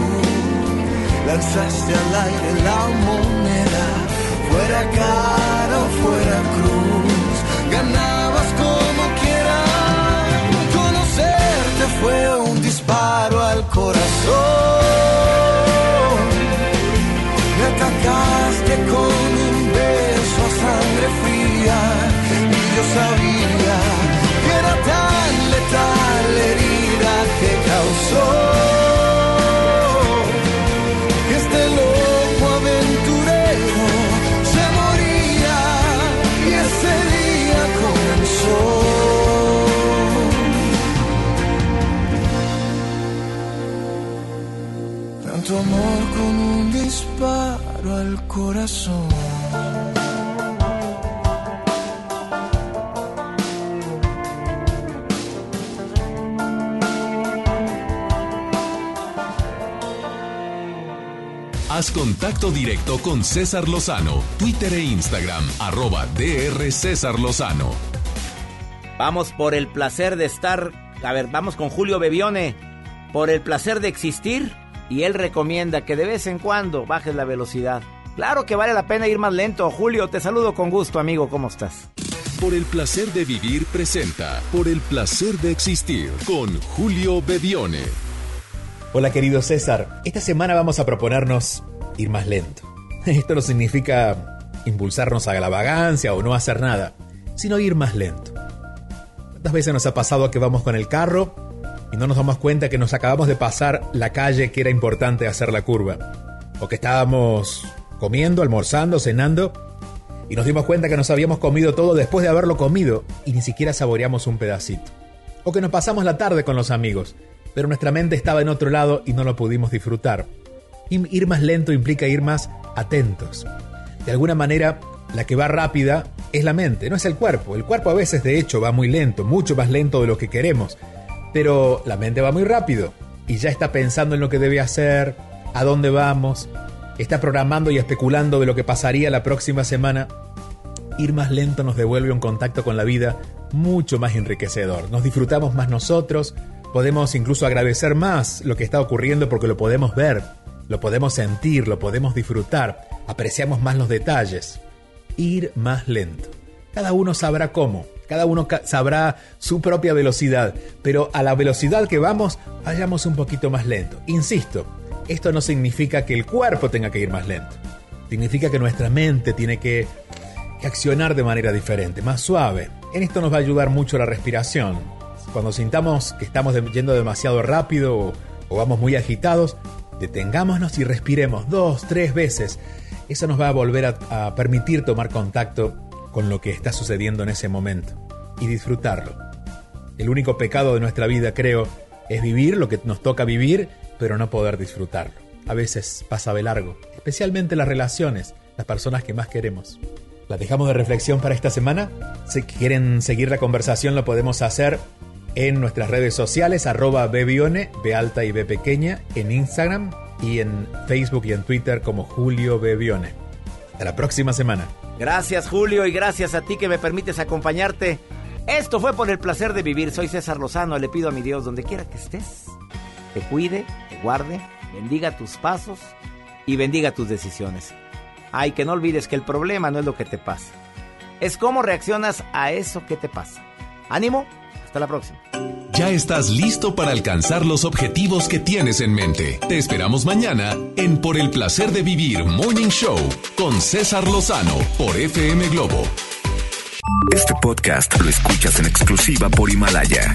lanzaste al aire la moneda, fuera cara o fuera cruz, ganabas como fue un disparo al corazón. Me atacaste con un beso a sangre fría y yo sabía que era tan letal la herida que causó corazón. Haz contacto directo con César Lozano, Twitter e Instagram, arroba DR César Lozano. Vamos por el placer de estar. A ver, vamos con Julio Bebione. Por el placer de existir. Y él recomienda que de vez en cuando bajes la velocidad. Claro que vale la pena ir más lento. Julio, te saludo con gusto, amigo. ¿Cómo estás? Por el placer de vivir presenta Por el placer de existir con Julio Bebione. Hola querido César, esta semana vamos a proponernos ir más lento. *laughs* Esto no significa impulsarnos a la vagancia o no hacer nada, sino ir más lento. ¿Cuántas veces nos ha pasado que vamos con el carro y no nos damos cuenta que nos acabamos de pasar la calle que era importante hacer la curva? O que estábamos comiendo, almorzando, cenando y nos dimos cuenta que nos habíamos comido todo después de haberlo comido y ni siquiera saboreamos un pedacito. O que nos pasamos la tarde con los amigos, pero nuestra mente estaba en otro lado y no lo pudimos disfrutar. Ir más lento implica ir más atentos. De alguna manera, la que va rápida es la mente, no es el cuerpo. El cuerpo a veces de hecho va muy lento, mucho más lento de lo que queremos. Pero la mente va muy rápido y ya está pensando en lo que debe hacer, a dónde vamos, está programando y especulando de lo que pasaría la próxima semana. Ir más lento nos devuelve un contacto con la vida mucho más enriquecedor. Nos disfrutamos más nosotros, podemos incluso agradecer más lo que está ocurriendo porque lo podemos ver, lo podemos sentir, lo podemos disfrutar, apreciamos más los detalles. Ir más lento. Cada uno sabrá cómo, cada uno sabrá su propia velocidad, pero a la velocidad que vamos, vayamos un poquito más lento. Insisto, esto no significa que el cuerpo tenga que ir más lento. Significa que nuestra mente tiene que, que accionar de manera diferente, más suave. En esto nos va a ayudar mucho la respiración. Cuando sintamos que estamos yendo demasiado rápido o, vamos muy agitados, detengámonos y respiremos dos, tres veces. Eso nos va a volver a permitir tomar contacto con lo que está sucediendo en ese momento y disfrutarlo. El único pecado de nuestra vida, creo, es vivir lo que nos toca vivir, pero no poder disfrutarlo. A veces pasa de largo, especialmente las relaciones, las personas que más queremos. ¿La dejamos de reflexión para esta semana? Si quieren seguir la conversación lo podemos hacer en nuestras redes sociales, arroba bebione, B y B pequeña, en Instagram y en Facebook y en Twitter como Julio Bebione. Hasta la próxima semana. Gracias Julio y gracias a ti que me permites acompañarte. Esto fue por el placer de vivir. Soy César Lozano. Le pido a mi Dios, donde quiera que estés, te cuide, guarde, bendiga tus pasos y bendiga tus decisiones. Ay, que no olvides que el problema no es lo que te pasa, es cómo reaccionas a eso que te pasa. Ánimo, hasta la próxima. Ya estás listo para alcanzar los objetivos que tienes en mente. Te esperamos mañana en Por el placer de vivir Morning Show con César Lozano por FM Globo. Este podcast lo escuchas en exclusiva por Himalaya.